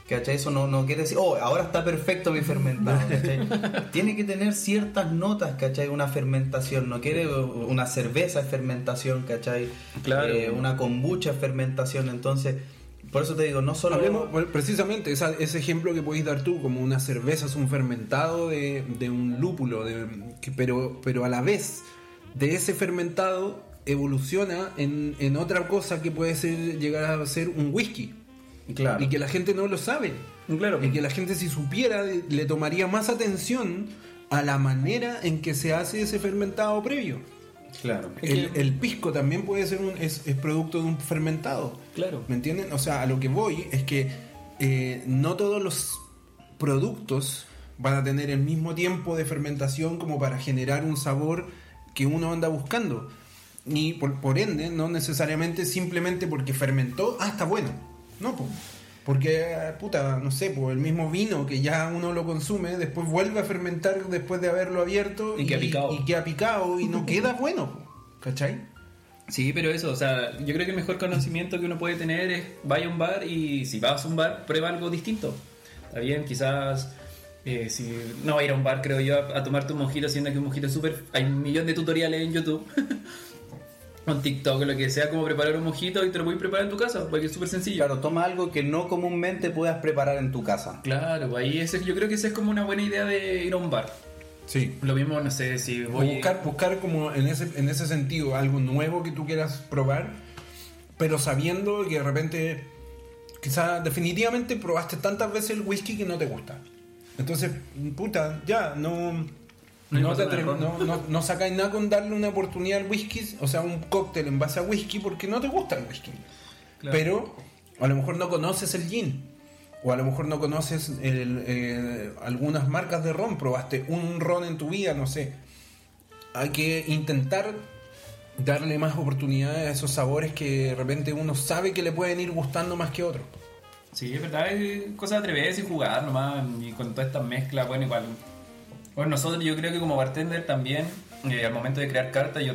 ¿Cachai? Eso no, no quiere decir, oh, ahora está perfecto mi fermentado, (laughs) ¿cachai? Tiene que tener ciertas notas, ¿cachai? Una fermentación, no quiere una cerveza es fermentación, ¿cachai? Claro. Eh, una kombucha es fermentación, entonces, por eso te digo, no solo... Hablemos, precisamente, esa- ese ejemplo que podéis dar tú, como una cerveza es un fermentado de, de un lúpulo, de- que- pero, pero a la vez de ese fermentado evoluciona en, en otra cosa que puede ser llegar a ser un whisky. Claro. Y que la gente no lo sabe. Claro. Y que la gente si supiera le tomaría más atención a la manera en que se hace ese fermentado previo. Claro. El, el pisco también puede ser un, es, es producto de un fermentado. Claro. ¿Me entienden? O sea, a lo que voy es que eh, no todos los productos van a tener el mismo tiempo de fermentación como para generar un sabor que uno anda buscando. Y por, por ende, no necesariamente simplemente porque fermentó, ah, está bueno. No, po. Porque, puta, no sé, pues el mismo vino que ya uno lo consume, después vuelve a fermentar después de haberlo abierto Y queda picado. y queda picado y no queda bueno, po. ¿cachai? Sí, pero eso, o sea, yo creo que el mejor conocimiento que uno puede tener es vaya a un bar y si vas a un bar, prueba algo distinto. Está bien, quizás eh, si no va a ir a un bar, creo yo, a, a tomarte un mojito, siendo que un mojito es súper. Hay un millón de tutoriales en YouTube, (laughs) o en TikTok, lo que sea, como preparar un mojito y te lo puedes preparar en tu casa, porque es súper sencillo. Claro, toma algo que no comúnmente puedas preparar en tu casa. Claro, ahí ese, yo creo que esa es como una buena idea de ir a un bar. Sí. Lo mismo, no sé, si O voy buscar, buscar como en ese, en ese sentido algo nuevo que tú quieras probar, pero sabiendo que de repente, quizás definitivamente probaste tantas veces el whisky que no te gusta. Entonces, puta, ya, no, No te nada, atre- no, no- no sacáis nada con darle una oportunidad al whisky, o sea, un cóctel en base a whisky porque no te gusta el whisky. Claro. Pero a lo mejor no conoces el gin. O a lo mejor no conoces el- eh, algunas marcas de ron. Probaste un ron en tu vida, no sé. Hay que intentar darle más oportunidades a esos sabores que de repente uno sabe que le pueden ir gustando más que otros. Sí, es verdad, es cosa de atreverse y jugar nomás, y con todas estas mezclas, bueno, igual. Bueno, nosotros yo creo que como bartender también, eh, al momento de crear cartas, yo,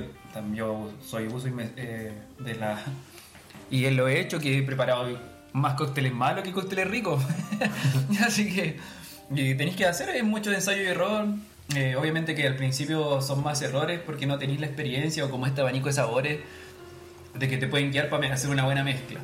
yo soy uso eh, de la... Y lo he hecho, que he preparado más cócteles malos que cócteles ricos. (laughs) Así que tenéis que hacer es mucho ensayo y error. Eh, obviamente que al principio son más errores porque no tenéis la experiencia o como este abanico de sabores de que te pueden guiar para hacer una buena mezcla.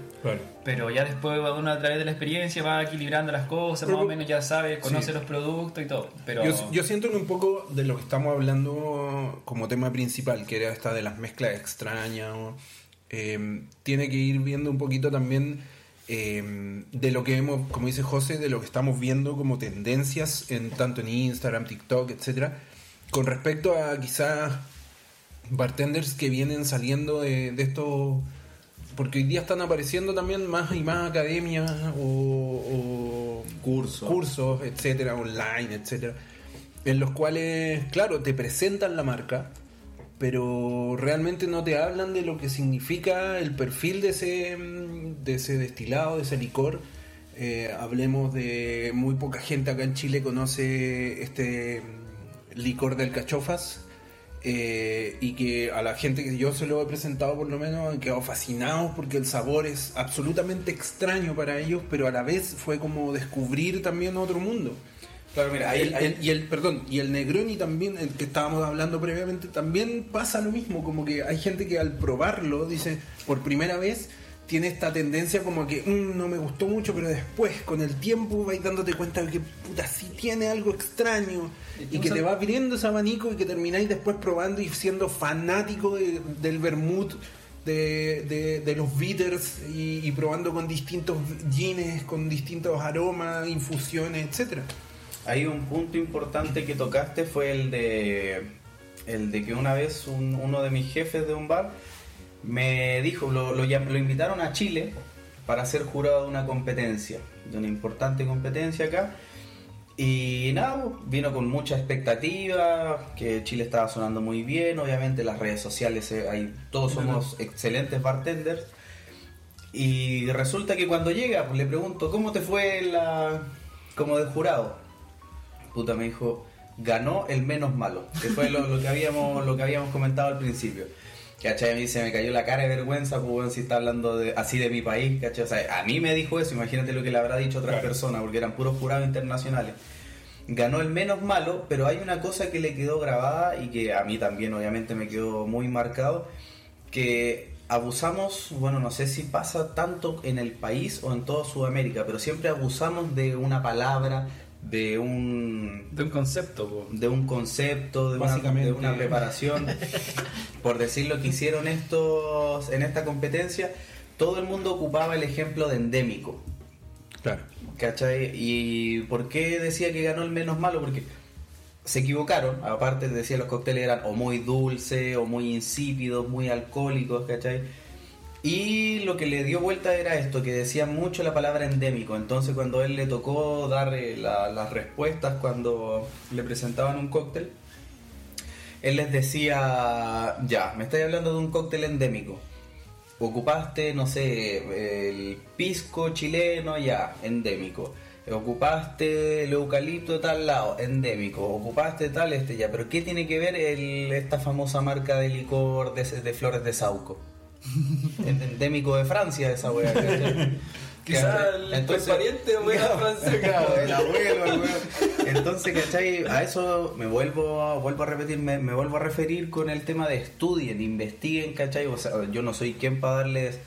Pero ya después uno a través de la experiencia va equilibrando las cosas, Pero- más o menos ya sabe, conoce Sí. los productos y todo. Pero Yo, yo siento que un poco de lo que estamos hablando como tema principal, que era esta de las mezclas extrañas, eh, tiene que ir viendo un poquito también eh, de lo que vemos, como dice José, de lo que estamos viendo como tendencias en tanto en Instagram, TikTok, etcétera, con respecto a quizás bartenders que vienen saliendo de, de estos porque hoy día están apareciendo también más y más academias o, o Cursos. cursos, etcétera, online, etcétera, en los cuales, claro, te presentan la marca, pero realmente no te hablan de lo que significa el perfil de ese, de ese destilado, de ese licor. Eh, hablemos de muy poca gente acá en Chile conoce este licor del cachofas. Eh, y que a la gente que yo se lo he presentado por lo menos han quedado fascinados porque el sabor es absolutamente extraño para ellos, pero a la vez fue como descubrir también otro mundo. Claro, mira, El- el- y el perdón y el Negroni también el que estábamos hablando previamente también pasa lo mismo como que hay gente que al probarlo dice por primera vez tiene esta tendencia como que "Mm, no me gustó mucho pero después con el tiempo vais dándote cuenta de que puta sí tiene algo extraño y que te va abriendo ese abanico y que termináis después probando y siendo fanático de- del vermouth de, de- de los bitters y, y probando con distintos gines con distintos aromas infusiones etcétera. Hay un punto importante que tocaste fue el de el de que una vez un- uno de mis jefes de un bar me dijo, lo, lo, invitaron a Chile para ser jurado de una competencia, de una importante competencia acá. Y nada, vino con mucha expectativa, que Chile estaba sonando muy bien, obviamente las redes sociales, eh, todos somos excelentes bartenders. Y resulta que cuando llega, pues le pregunto, ¿cómo te fue la como de jurado? Puta, me dijo, ganó el menos malo, que fue lo, lo que habíamos lo que habíamos comentado al principio. ¿Cachai? A mí se me cayó la cara de vergüenza, pues bueno, si está hablando de, así de mi país, ¿cachai? O sea, a mí me dijo eso, imagínate lo que le habrá dicho otras personas, porque eran puros jurados internacionales. Ganó el menos malo, pero hay una cosa que le quedó grabada y que a mí también obviamente me quedó muy marcado, que abusamos, bueno, no sé si pasa tanto en el país o en toda Sudamérica, pero siempre abusamos de una palabra, de un De un concepto, po. de un concepto, de una, Básicamente. de una preparación. (laughs) Por decir lo que hicieron estos en esta competencia, todo el mundo ocupaba el ejemplo de endémico. Claro. ¿Cachai? ¿Y por qué decía que ganó el menos malo? Porque se equivocaron. Aparte, decía los cócteles eran o muy dulces, o muy insípidos, muy alcohólicos, ¿cachai? Y lo que le dio vuelta era esto, que decía mucho la palabra endémico. Entonces, cuando él le tocó dar eh, la- las respuestas cuando le presentaban un cóctel, él les decía, ya, me estáis hablando de un cóctel endémico. Ocupaste, no sé, el pisco chileno, ya, endémico. Ocupaste el eucalipto de tal lado, endémico. Ocupaste tal, este ya. Pero ¿qué tiene que ver el- esta famosa marca de licor de, de flores de Sauco? (laughs) En- endémico de Francia esa weá. ¿cachai? (laughs) Quizá el- tu pariente, weá, (laughs) francés. Claro, el abuelo, el. Entonces, ¿cachai? A eso me vuelvo, vuelvo a repetir, me, me vuelvo a referir con el tema de estudien, investiguen, ¿cachai? O sea, yo no soy quien para darles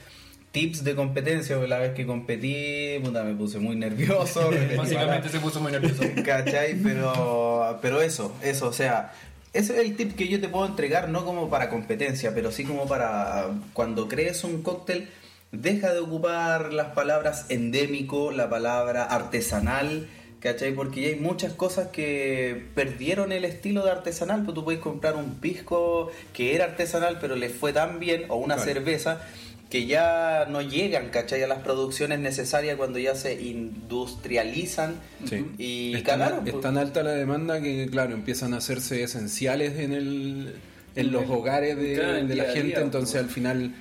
tips de competencia, porque la vez que competí, puta, me puse muy nervioso. Básicamente se puso muy nervioso. ¿Cachai? Pero, pero eso, eso, o sea, ese es el tip que yo te puedo entregar, no como para competencia, pero sí como para cuando crees un cóctel, deja de ocupar las palabras endémico, la palabra artesanal, ¿cachai? Porque ya hay muchas cosas que perdieron el estilo de artesanal, pues tú puedes comprar un pisco que era artesanal, pero le fue tan bien, o una Claro. cerveza que ya no llegan, ¿cachai? A las producciones necesarias cuando ya se industrializan Sí. y es, tan, cagaron, es tan alta la demanda que, claro, empiezan a hacerse esenciales en, el, en los hogares de, Claro, en de la gente, día, entonces pues. al final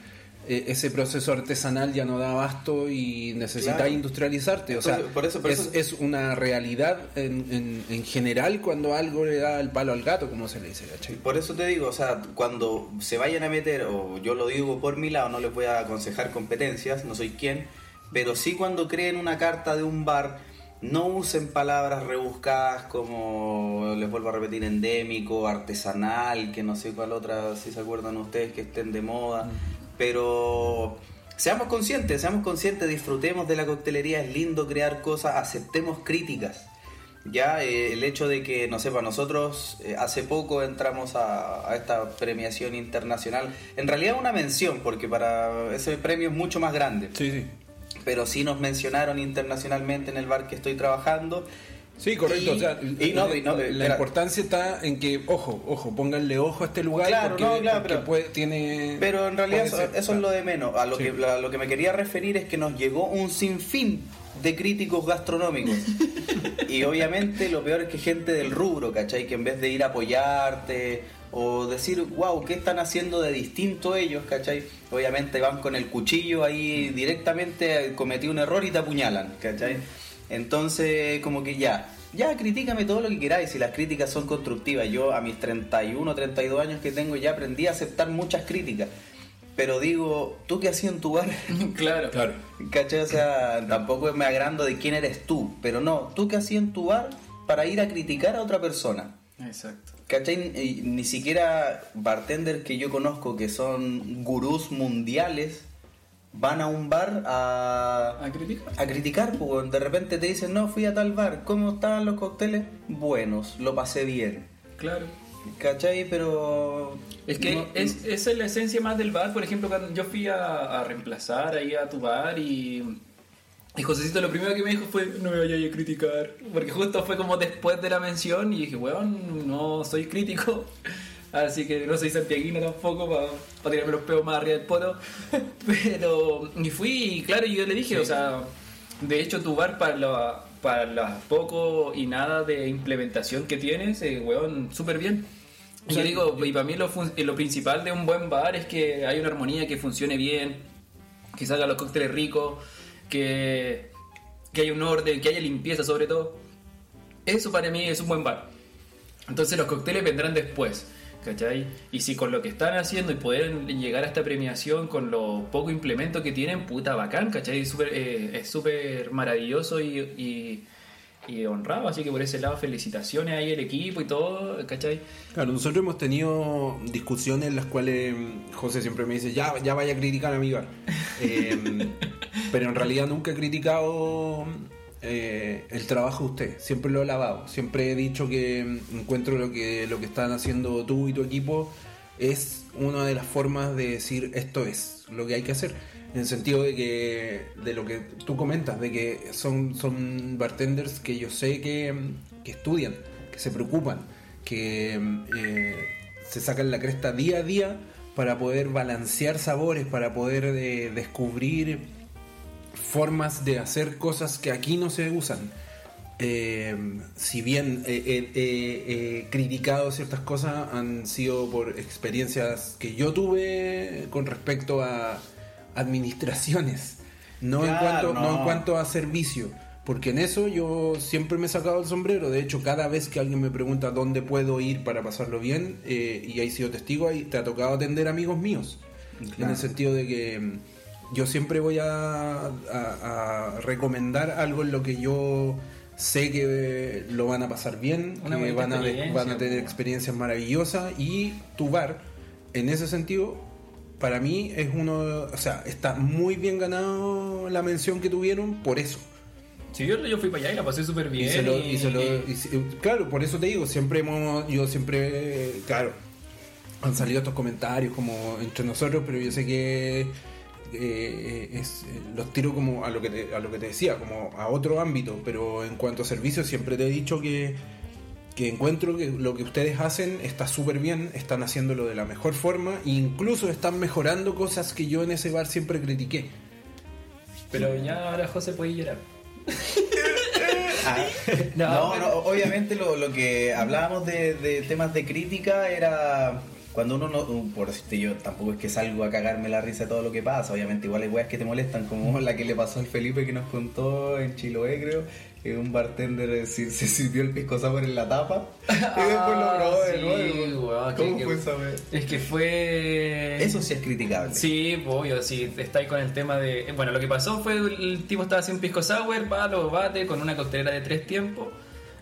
ese proceso artesanal ya no da abasto y necesitas Claro. industrializarte. O sea, por eso- por es, eso- es una realidad en, en, en general cuando algo le da el palo al gato, como se le dice, ¿cachai? Por eso te digo, o sea, cuando se vayan a meter, o yo lo digo por mi lado, no les voy a aconsejar competencias, no soy quien, pero sí cuando creen una carta de un bar, no usen palabras rebuscadas como, les vuelvo a repetir, endémico, artesanal, que no sé cuál otra, si se acuerdan ustedes que estén de moda, pero seamos conscientes, seamos conscientes, disfrutemos de la coctelería, es lindo crear cosas, aceptemos críticas. Ya eh, el hecho de que, no sé, para nosotros eh, hace poco entramos a, a esta premiación internacional, en realidad una mención, porque para ese premio es mucho más grande, Sí, sí. pero sí nos mencionaron internacionalmente en el bar que estoy trabajando. Sí, correcto. Y- o sea, y no, y no, la importancia está en que, ojo, ojo, pónganle ojo a este lugar Claro, porque, no, claro, porque pero- puede- tiene... Pero en realidad eso, ser, eso es lo de menos. A lo, Sí. que, a lo que me quería referir es que nos llegó un sinfín de críticos gastronómicos. (laughs) y obviamente lo peor es que gente del rubro, ¿cachai? Que en vez de ir a apoyarte o decir, wow, ¿qué están haciendo de distinto ellos, ¿cachai? Obviamente van con el cuchillo ahí directamente, eh, cometí un error y te apuñalan, ¿cachai? Entonces, como que ya, ya critícame todo lo que queráis, si las críticas son constructivas. Yo a mis 31, 32 años que tengo ya aprendí a aceptar muchas críticas. Pero digo, ¿tú qué hacías en tu bar? (laughs) Claro. Claro. ¿Cachai? O sea, tampoco me agrando de quién eres tú, pero no, ¿tú qué hacías en tu bar para ir a criticar a otra persona? Exacto. ¿Cachai? Ni siquiera bartenders que yo conozco que son gurús mundiales van a un bar a, ¿A criticar? a criticar, pues de repente te dicen, no, fui a tal bar, ¿cómo estaban los cócteles? Buenos, lo pasé bien. Claro. ¿Cachai? Pero... Es que no- es, esa es la esencia más del bar. Por ejemplo, cuando yo fui a, a reemplazar ahí a tu bar y, y Josecito lo primero que me dijo fue no me vayas a criticar. Porque justo fue como después de la mención y dije, weón, no soy crítico. Así que no soy santiaguino tampoco para tirarme los peos más arriba del poto. (laughs) Pero, y fui, y claro, yo le dije, o sea, de hecho tu bar para lo, para lo poco y nada de implementación que tienes, eh, weón, súper bien. Y yo digo, y para mí lo, fun- lo principal de un buen bar es que hay una armonía que funcione bien, que salgan los cócteles ricos, que, que haya un orden, que haya limpieza sobre todo. Eso para mí es un buen bar. Entonces los cócteles vendrán después, ¿cachai? Y si con lo que están haciendo y pueden llegar a esta premiación con lo poco implemento que tienen, puta bacán, ¿cachai? Es súper eh, es súper maravilloso y, y, y honrado, así que por ese lado felicitaciones ahí al equipo y todo, ¿cachai? Claro, nosotros hemos tenido discusiones en las cuales mm, José siempre me dice, ya, ya vaya a criticar a mi bar. Eh, pero en realidad nunca he criticado eh, el trabajo de usted, siempre lo he lavado. Siempre he dicho que mm, encuentro lo que, lo que están haciendo tú y tu equipo es una de las formas de decir esto es lo que hay que hacer. En el sentido de que, de lo que tú comentas, de que son, son bartenders que yo sé que, mm, que estudian, que se preocupan, que eh, se sacan la cresta día a día para poder balancear sabores, para poder eh, descubrir formas de hacer cosas que aquí no se usan. Eh, si bien eh, eh, eh, he criticado ciertas cosas, han sido por experiencias que yo tuve con respecto a administraciones, no, en, cuanto, no. no. en cuanto a servicio. Porque en eso yo siempre me he sacado el sombrero. De hecho, cada vez que alguien me pregunta dónde puedo ir para pasarlo bien, eh, y he sido testigo, ahí te ha tocado atender amigos míos. En el sentido de que mm, yo siempre voy a, a- a recomendar algo en lo que yo sé que lo van a pasar bien, Una que van a, van a tener experiencias maravillosas y tu bar, en ese sentido, para mí es uno, o sea, está muy bien ganado la mención que tuvieron por eso. Sí, yo, yo fui para allá y la pasé súper bien. Y se lo- y- y se lo- y- y se- claro, por eso te digo, siempre hemos, yo siempre, claro, han salido estos comentarios como entre nosotros, pero yo sé que eh, es, eh, los tiro como a lo que te, a lo que te decía, como a otro ámbito, pero en cuanto a servicios siempre te he dicho que, que encuentro que lo que ustedes hacen está súper bien, están haciéndolo de la mejor forma e incluso están mejorando cosas que yo en ese bar siempre critiqué. Pero ya ahora José puede llorar. (laughs) Ah, No, no, pero- no, obviamente lo, lo que hablábamos de, de temas de crítica era cuando uno no, por decirte yo, tampoco es que salgo a cagarme la risa de todo lo que pasa, obviamente igual hay weas que te molestan, como la que le pasó al Felipe que nos contó en Chiloé, creo, que un bartender eh, se, se sirvió el pisco sour en la tapa (laughs) y después lo probó de Ah, sí, nuevo. weón, ¿Cómo que- fue esa wea? Es que fue. Eso sí es criticable. Sí, obvio, si estáis con el tema de. Bueno, lo que pasó fue el tipo estaba haciendo pisco sour, va, lo bate con una coctelera de tres tiempos,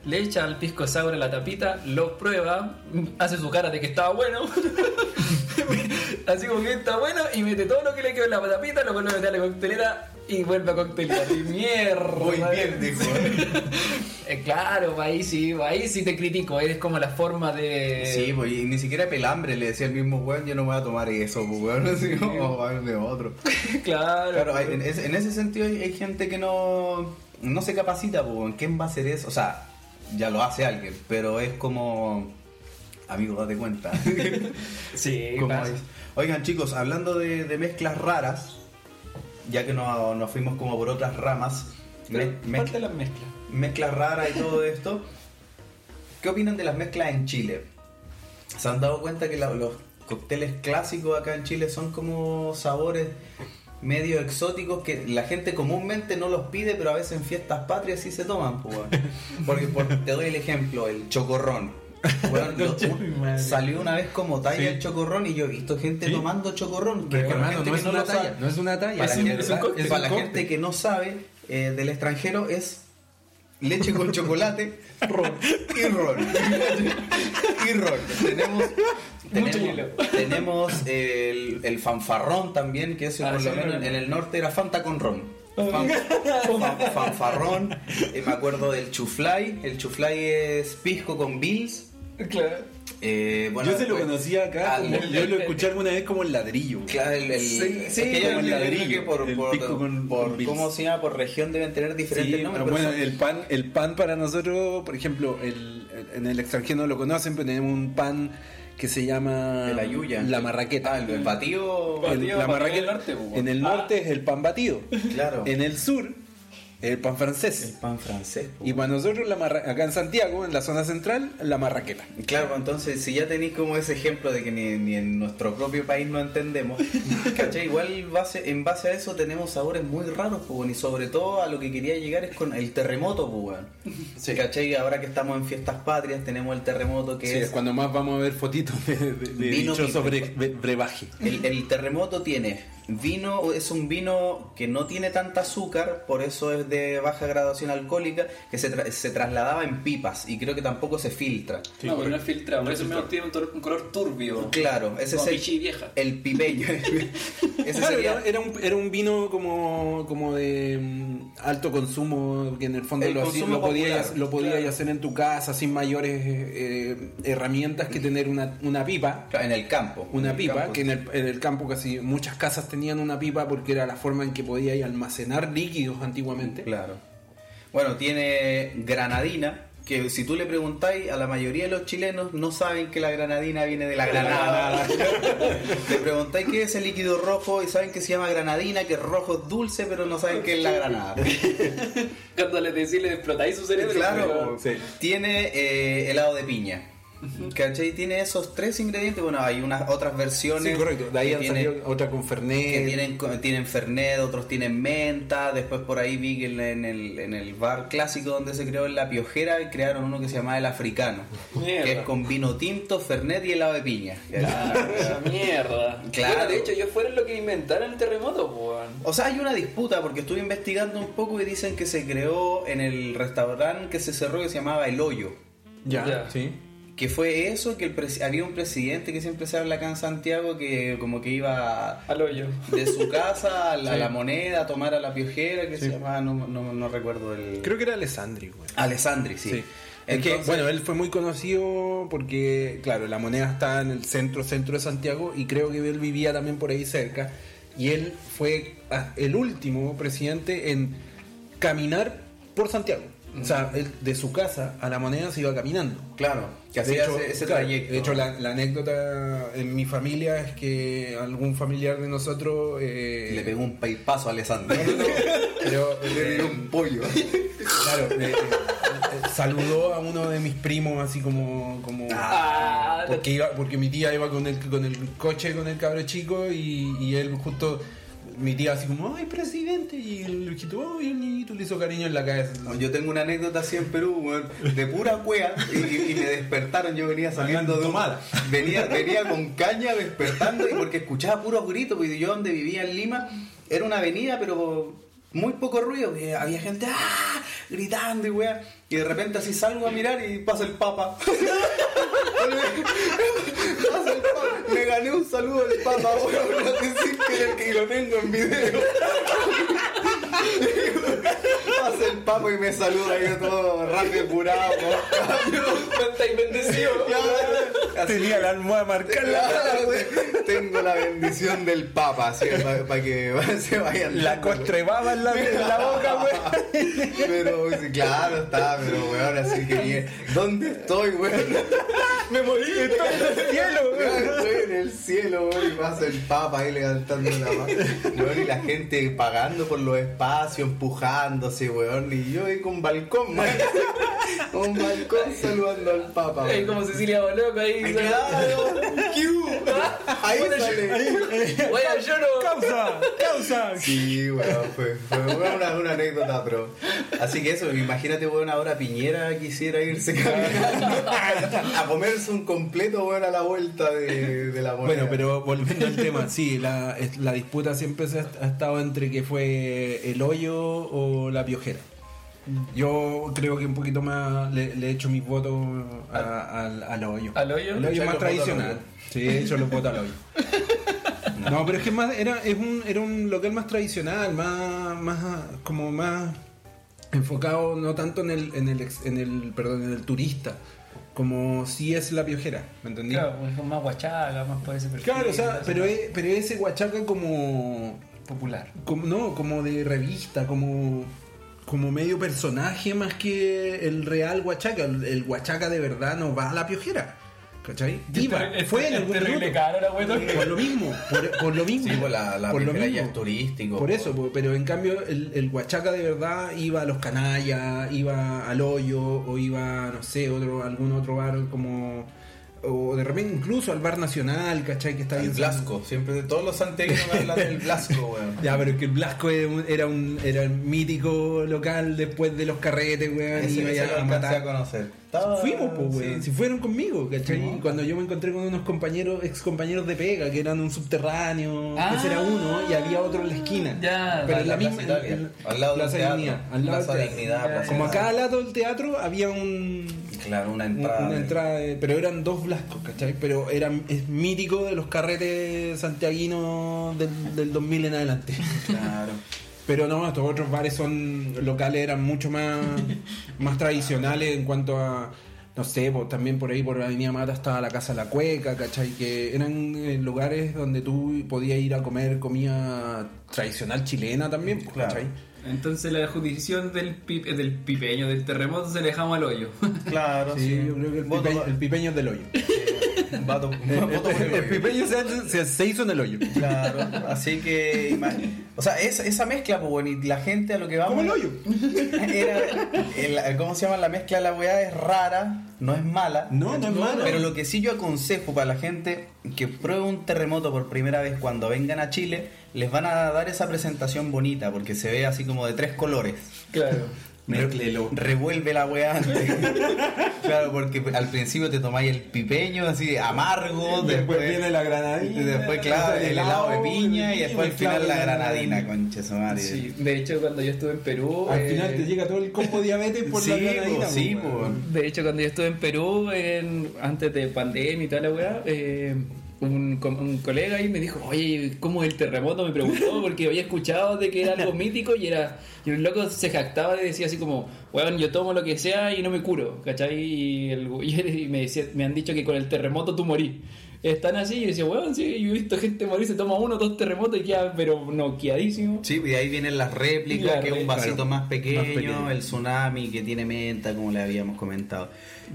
le echa el pisco sour a la tapita, lo prueba, hace su cara de que estaba bueno, (laughs) así como que está bueno, y mete todo lo que le quedó en la tapita, lo vuelve a meter a la coctelera y vuelve a coctelear. Y mierda. (laughs) Muy bien, dijo. (laughs) Eh, claro, ahí sí, ahí sí te critico, es como la forma de. Sí, pues y ni siquiera pelambre le decía el mismo weón, yo no voy a tomar eso, pues weón, así como "Oh, de otro. claro. Claro, hay- en, ese, en ese sentido hay, hay gente que no, no se capacita, pues, ¿en quién va a hacer eso? O sea, ya lo hace alguien, pero es como, amigo, date cuenta. (laughs) Sí, (laughs) Como es. Oigan chicos, hablando de, de mezclas raras, ya que no- nos fuimos como por otras ramas, me- mez- Parte de las mezclas. mezclas raras y todo (laughs) esto, ¿qué opinan de las mezclas en Chile? ¿Se han dado cuenta que la- los cócteles clásicos acá en Chile son como sabores medio exóticos que la gente comúnmente no los pide, pero a veces en fiestas patrias sí se toman? pues. (laughs) Porque por- te doy el ejemplo, el chocorrón. (laughs) Salió una vez como talla Sí. el chocorrón y yo he visto gente ¿Sí? tomando chocorrón. Pero hermano, gente no que es una talla, no es una talla. para, Es la un- gente- es un cóctel, para es la un gente que no sabe eh, del extranjero es leche con chocolate y ron. y ron. Tenemos, tenemos, tenemos el, el fanfarrón también, que eso Ah, por sí, lo menos no. en el norte era Fanta con ron. Fan- fan- fanfarrón, Eh, me acuerdo del chuflay, el chuflay es pisco con bills. Claro. Eh, bueno, yo se lo después- conocía acá, Ah, como- el- yo lo (laughs) escuché alguna vez como el ladrillo. Claro, el, el- Sí, es que como el ladrillo, por, el por- pisco con- por- con Bills. cómo se llama por región deben tener diferentes Sí, nombres. pero bueno, son- el pan, el pan para nosotros, por ejemplo, el- en el extranjero no lo conocen, pero tenemos un pan que se llama De la yuya. La Marraqueta. Ah, el, el batido. El- Batido la para marraqueta- el norte, pues, en el ah. norte es el pan batido. Claro. En el sur, el pan El francés. pan francés. po. Y para nosotros, la marra- acá en Santiago, en la zona central, la marraqueta. Claro, entonces si ya tenéis como ese ejemplo de que ni, ni en nuestro propio país no entendemos, (laughs) ¿cachai? Igual base, en base a eso tenemos sabores muy raros, pues, y sobre todo a lo que quería llegar es con el terremoto, pues, weón. ¿cachai? Ahora que estamos en fiestas patrias tenemos el terremoto que Sí, es... es cuando más vamos a ver fotitos de, de, de Vino dichoso pipe. bre- bre- brebaje. El, el terremoto tiene vino, es un vino que no tiene tanta azúcar, por eso es de baja graduación alcohólica, que se, tra- se trasladaba en pipas y creo que tampoco se filtra. no, pero no es filtrado, por eso mismo tiene un, color turbio. Claro, ese Como es el, vieja. el pipeño. (laughs) ese Claro, sería... era, un, era un vino como, como de mm, alto consumo, que en el fondo El lo, lo podías, lo podías claro. hacer en tu casa sin mayores eh, herramientas que tener una, una pipa. En el campo. Una En pipa, campo, que en el, en el campo casi muchas casas tenían una pipa porque era la forma en que podíais almacenar líquidos antiguamente. Claro. Bueno, tiene granadina, que si tú le preguntáis a la mayoría de los chilenos, no saben que la granadina viene de la granada. (laughs) le preguntáis qué es el líquido rojo y saben que se llama granadina, que es rojo es dulce, pero no saben qué es la granada. Cuando les decís, le explotáis su cerebro. Claro, Sí. tiene eh, helado de piña. ¿Cachai? Tiene esos tres ingredientes. Bueno, hay unas otras versiones. Sí, correcto. De ahí han tiene- salido otra con Fernet. que tienen, tienen Fernet, otros tienen menta. Después por ahí vi que en en el, en el bar clásico donde se creó en La Piojera crearon uno que se llamaba El Africano. Mierda. Que es con vino tinto, Fernet y helado de piña. Claro, esa (laughs) mierda. Claro. Bueno, de hecho, ellos fueron los que inventaron el terremoto, pues. O sea, hay una disputa porque estuve investigando un poco y dicen que se creó en el restaurante que se cerró que se llamaba El Hoyo. Ya, Ya. sí. Que fue eso, que el había un presidente que siempre se habla acá en Santiago que como que iba Al hoyo. de su casa a la, (laughs) Sí. la moneda a tomar a la piojera, que Sí. se llamaba, no, no, no recuerdo el... Creo que era Alessandri, güey. Alessandri, sí. Sí. Es que, bueno, él fue muy conocido porque, claro, la moneda está en el centro, centro de Santiago y creo que él vivía también por ahí cerca. Y él fue ah, el último presidente en caminar por Santiago. O sea, él de su casa a la moneda se iba caminando. Claro, que hacía hecho, ese, claro, trayecto. de hecho, la, la anécdota en mi familia es que algún familiar de nosotros... eh, Le pegó un paipazo a Alessandri. pero, (laughs) Le tiró un pollo. Claro, eh, eh, eh, saludó a uno de mis primos así como... como Ah, porque, iba, porque mi tía iba con el, con el coche con el cabro chico y, y él justo... Mi tía así como, ay, presidente. Y el hijito, ay, el niñito le hizo cariño en la cabeza. Yo tengo una anécdota así en Perú, weón, de pura cuea, y, y- y me despertaron, yo venía saliendo de un- venía, venía con caña despertando y porque escuchaba puros gritos, porque yo donde vivía en Lima era una avenida, pero muy poco ruido, que había gente ¡ah! gritando y weá, y de repente así salgo a mirar y pasa el papa. (laughs) Pasa el papa. Me gané un saludo del papa, weón, que, lo tengo en video. Pasa el papo y me saluda y yo todo rápido curado. (laughs) estáis Tenía la almohada marcada. Tengo la bendición del papa, así para que (laughs) se vayan. La costra baba en la, en la boca, güey. Pero sí, claro está, pero weón, así que bien. ¿Dónde estoy, weón? Me morí, estoy en el cielo, güey. Estoy en el cielo, weón, y pasa el papa ahí levantando la mano. Weón, y la gente pagando por los espacios, empujándose, weón. Y yo ahí con balcón, man. Con balcón saludando al papa, Ahí weón. como Cecilia Boloco ahí. Claro. Ahí sale. Bueno, yo no. Causa, causa. Sí, weón, fue, fue una, una anécdota, pero. Así que eso, imagínate, weón, ahora Piñera quisiera irse a comerse un completo, weón, a la vuelta de, de la moneda. Bueno, pero volviendo al tema, sí, la, la disputa siempre se ha estado entre que fue el hoyo o la piojera. Yo creo que un poquito más le, he hecho mis votos a- al, al hoyo. ¿Al hoyo? El hoyo más al tradicional. Sí, he hecho los votos al hoyo. (laughs) No, pero es que más era, es un, era un local más tradicional, más, más como más enfocado no tanto en el, en el, ex- en el, perdón, en el turista, como si es la piojera, ¿me entendí? Claro, pues es más guachaga, más por ese perfil. Claro, o sea, pero, es- pero ese guachaca como, Popular. como no, como de revista, como como medio personaje más que el real guachaca. El, el guachaca de verdad no va a la piojera. ¿cachai? Iba, Es fue en algún terrible minuto. caro la wea. Por lo mismo, por, por lo mismo. Sí, pues la, la por lo mismo. es turístico. Por eso, pero en cambio el, el Huachaca de verdad iba a los canallas, iba al hoyo, o iba, no sé, otro, algún otro bar como. O de repente incluso al bar nacional, ¿cachai? Que está El bien Blasco, siempre de todos los santiaguinos me (laughs) hablan del Blasco, weón. Ya, pero es que el Blasco era un, era un, era un mítico local después de los carretes, weón. Ese, ya lo a matar. a conocer. Estaba- Fuimos, pues, weón. sí. Si fueron conmigo, ¿cachai? Cuando yo me encontré con unos compañeros, ex compañeros de pega, que eran un subterráneo, Ah. ese era uno, y había otro en la esquina. Ya, pero en la Plaza misma. Italia, en- al lado del Plaza Dignidad, al lado Plaza teatro. Dignidad, Plaza Como acá al lado del teatro había un. Claro, una un- entrada. Una entrada de- pero eran dos blascos, ¿cachai? Pero eran, es mítico de los carretes santiaguinos del, del 2000 en adelante. Claro. (laughs) Pero no, estos otros bares son locales, eran mucho más, (laughs) más tradicionales en cuanto a, no sé, pues, también por ahí por la Avenida Mata estaba la Casa La Cueca, ¿cachai? Que eran eh, lugares donde tú podías ir a comer comida tradicional chilena también, pues, Claro. ¿cachai? Entonces la jurisdicción del, pi- eh, del pipeño, del terremoto, se le dejamos al hoyo. Claro, Sí, sí. yo creo que el, pipeño, el pipeño es del hoyo. (laughs) El, voto por el hoyo. pipeño se, se- hizo en el hoyo. Claro, así que. O sea, esa, esa mezcla, pues, bueno, y la gente a lo que vamos. Como el hoyo. (laughs) Era, el- ¿Cómo se llama? La mezcla de la weá es rara, no es mala. No, no es mala. Pero lo que sí yo aconsejo para la gente que pruebe un terremoto por primera vez cuando vengan a Chile, les van a dar esa presentación bonita, porque se ve así como de tres colores. Claro. Mézclelo. Revuelve la weá antes. (laughs) claro, porque al principio te tomáis el pipeño así amargo, Después viene la granadina. y después, claro, el helado de piña y después al final la granadina, concha su madre. Sí, de hecho cuando yo estuve en Perú... Al eh, final te llega todo el combo diabetes por Sí, la granadina. po, sí, po. De hecho, cuando yo estuve en Perú, en- antes de pandemia y toda la weá, eh, un, un colega ahí me dijo, oye, ¿cómo es el terremoto? Me preguntó, (laughs) porque había escuchado de que era algo (laughs) mítico y era. Y el loco se jactaba y decía así como, weón, yo tomo lo que sea y no me curo, ¿cachai? Y, el, (laughs) y me, decía, me han dicho que con el terremoto tú morís. Están así y yo decía, weón, sí, yo he visto gente morir, se toma uno, dos terremotos y queda, pero noqueadísimo. Sí, y de ahí vienen las réplicas, La que es un réplica, vasito claro. más, pequeño, Más pequeño. el tsunami que tiene menta, como le habíamos comentado.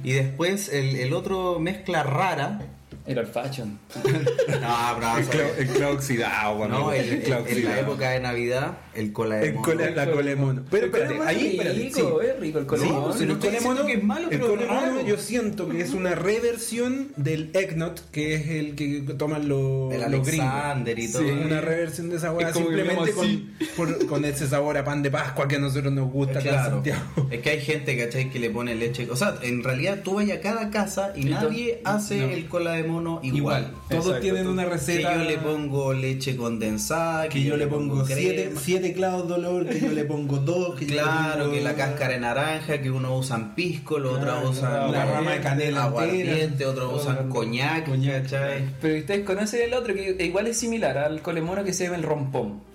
Y después el, el otro mezcla rara. Era el fashion. (laughs) No, bravo. El el clavo oxidado. No, el- El en la época de Navidad, el cola de El mono. cola- la cola de mono. Pero espérate, Pero es ahí, rico, espérate, sí. es rico el Sí, color. pues, si no el estoy diciendo que es malo, el pero colemono raro. yo siento que es una reversión del Egnot, que es el que toman los, El los gringos. Y todo. Sí, una reversión de esa que simplemente con, por- con ese sabor a pan de Pascua que a nosotros nos gusta Claro. Santiago. Es que hay gente, ¿cachai? Que le pone leche. O sea, en realidad tú vas a cada casa y Y nadie hace no. el cola de mono igual. Igual, todos Exacto, tienen tú- una Que receta. yo le pongo leche condensada, que yo le pongo siete, crema. siete clavos de olor, que yo le pongo dos, que yo le Claro, pongo- que la cáscara de naranja, que uno usan pisco, los Claro, otros usan la rama de canela aguardiente, otros usan coñac. Pero ustedes conocen el otro que igual es similar al colemono que se llama el rompón.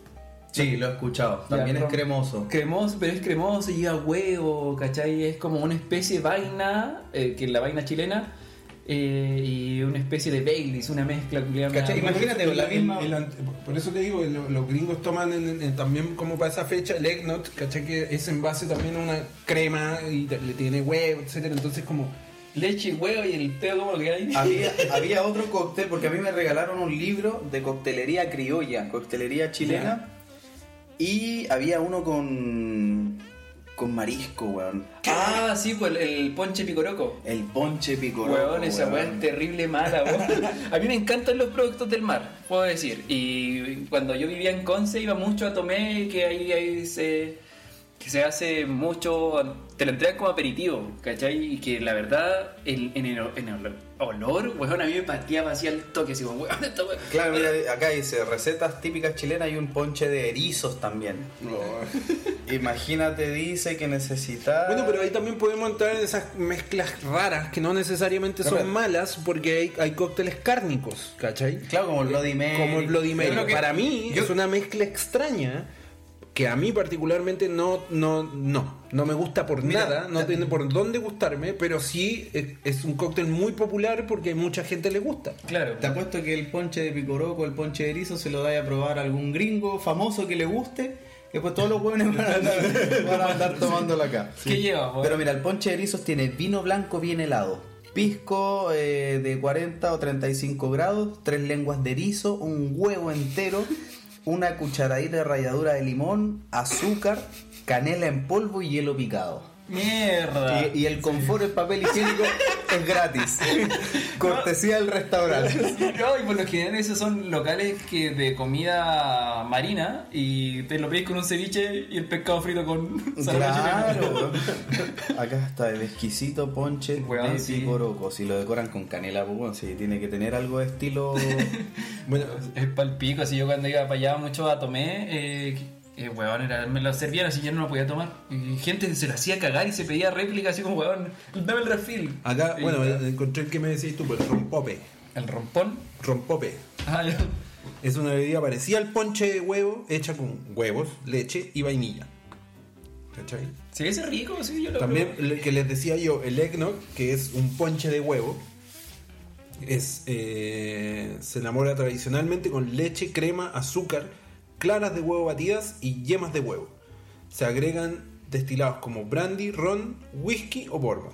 Sí, lo he escuchado. También Ya, es cremoso. Cremoso, pero es cremoso, lleva huevo, ¿cachai? Es como una especie de vaina, eh, que es la vaina chilena, eh, y una especie de Baileys, una mezcla. Imagínate, la misma- el por eso te digo, lo- los gringos toman en- en- también como para esa fecha el Eggnog, ¿cachai? Que es en base también a una crema y le tiene huevo, etcétera Entonces como... Leche y huevo y el como lo que hay. Había, (laughs) había otro cóctel, porque a mí me regalaron un libro de coctelería criolla, coctelería chilena, y había uno con, con marisco, weón. Ah, sí, pues el, el ponche picoroco. El ponche picoroco. Weón, esa weá weón. es terrible mala, weón. (laughs) A mí me encantan los productos del mar, puedo decir. Y cuando yo vivía en Conce iba mucho a Tomé, que ahí, ahí se, que se hace mucho, te lo entregan como aperitivo, ¿cachai? Y que la verdad, el- en, el, en el olor, weón, a mí me pateaba así al toque, así como, weón, esta weá- Claro, mira, acá dice recetas típicas chilenas y un ponche de erizos también. (laughs) Imagínate, dice que necesita. Bueno, pero ahí también podemos entrar en esas mezclas raras que no necesariamente son Claro. malas porque hay, hay cócteles cárnicos, ¿cachai? Claro, como el Bloody Mary. Como el Bloody Mary. Para mí yo- es una mezcla extraña que a mí particularmente no no no no me gusta por Mira, nada, no tiene por dónde gustarme, pero sí es, es un cóctel muy popular porque a mucha gente le gusta. Claro. Te apuesto que el ponche de picoroco, el ponche de erizo se lo da a probar a algún gringo famoso que le guste. Y después todos los hueones van a andar, (laughs) van a andar tomándolo acá. ¿Qué lleva, weón? Pero mira, el ponche de erizos tiene vino blanco bien helado. pisco eh, de 40 o 35 grados, tres lenguas de erizo, un huevo entero, una cucharadita de ralladura de limón, azúcar, canela en polvo y hielo picado. Mierda. Y, y el confort en papel higiénico es gratis. (laughs) Cortesía del restaurante. No, y por lo general esos son locales que de comida marina y te lo pedís con un ceviche y el pescado frito con Claro. (laughs) Acá está el exquisito ponche Weón, de sí. picoroco. Si lo decoran con canela, pues sí, tiene que tener algo de estilo. (laughs) Bueno, Es pal pico, así yo cuando iba para allá mucho a tomé, eh, eh, weón, era, me lo servían así yo no lo podía tomar. Y gente se lo hacía cagar y se pedía réplica así como, weón, dame el refil. acá, Y- bueno, encontré el que me decís tú, pues el rompope. el rompón. Rompope. Ah, ya. Es una bebida parecida al ponche de huevo, hecha con huevos, leche y vainilla. ¿Cachai? Sí, ese es rico, sí, yo lo También lo que les decía yo, el eggnog, que es un ponche de huevo, es eh, se enamora tradicionalmente con leche, crema, azúcar, claras de huevo batidas y yemas de huevo. Se agregan destilados como brandy, ron, whisky o bourbon.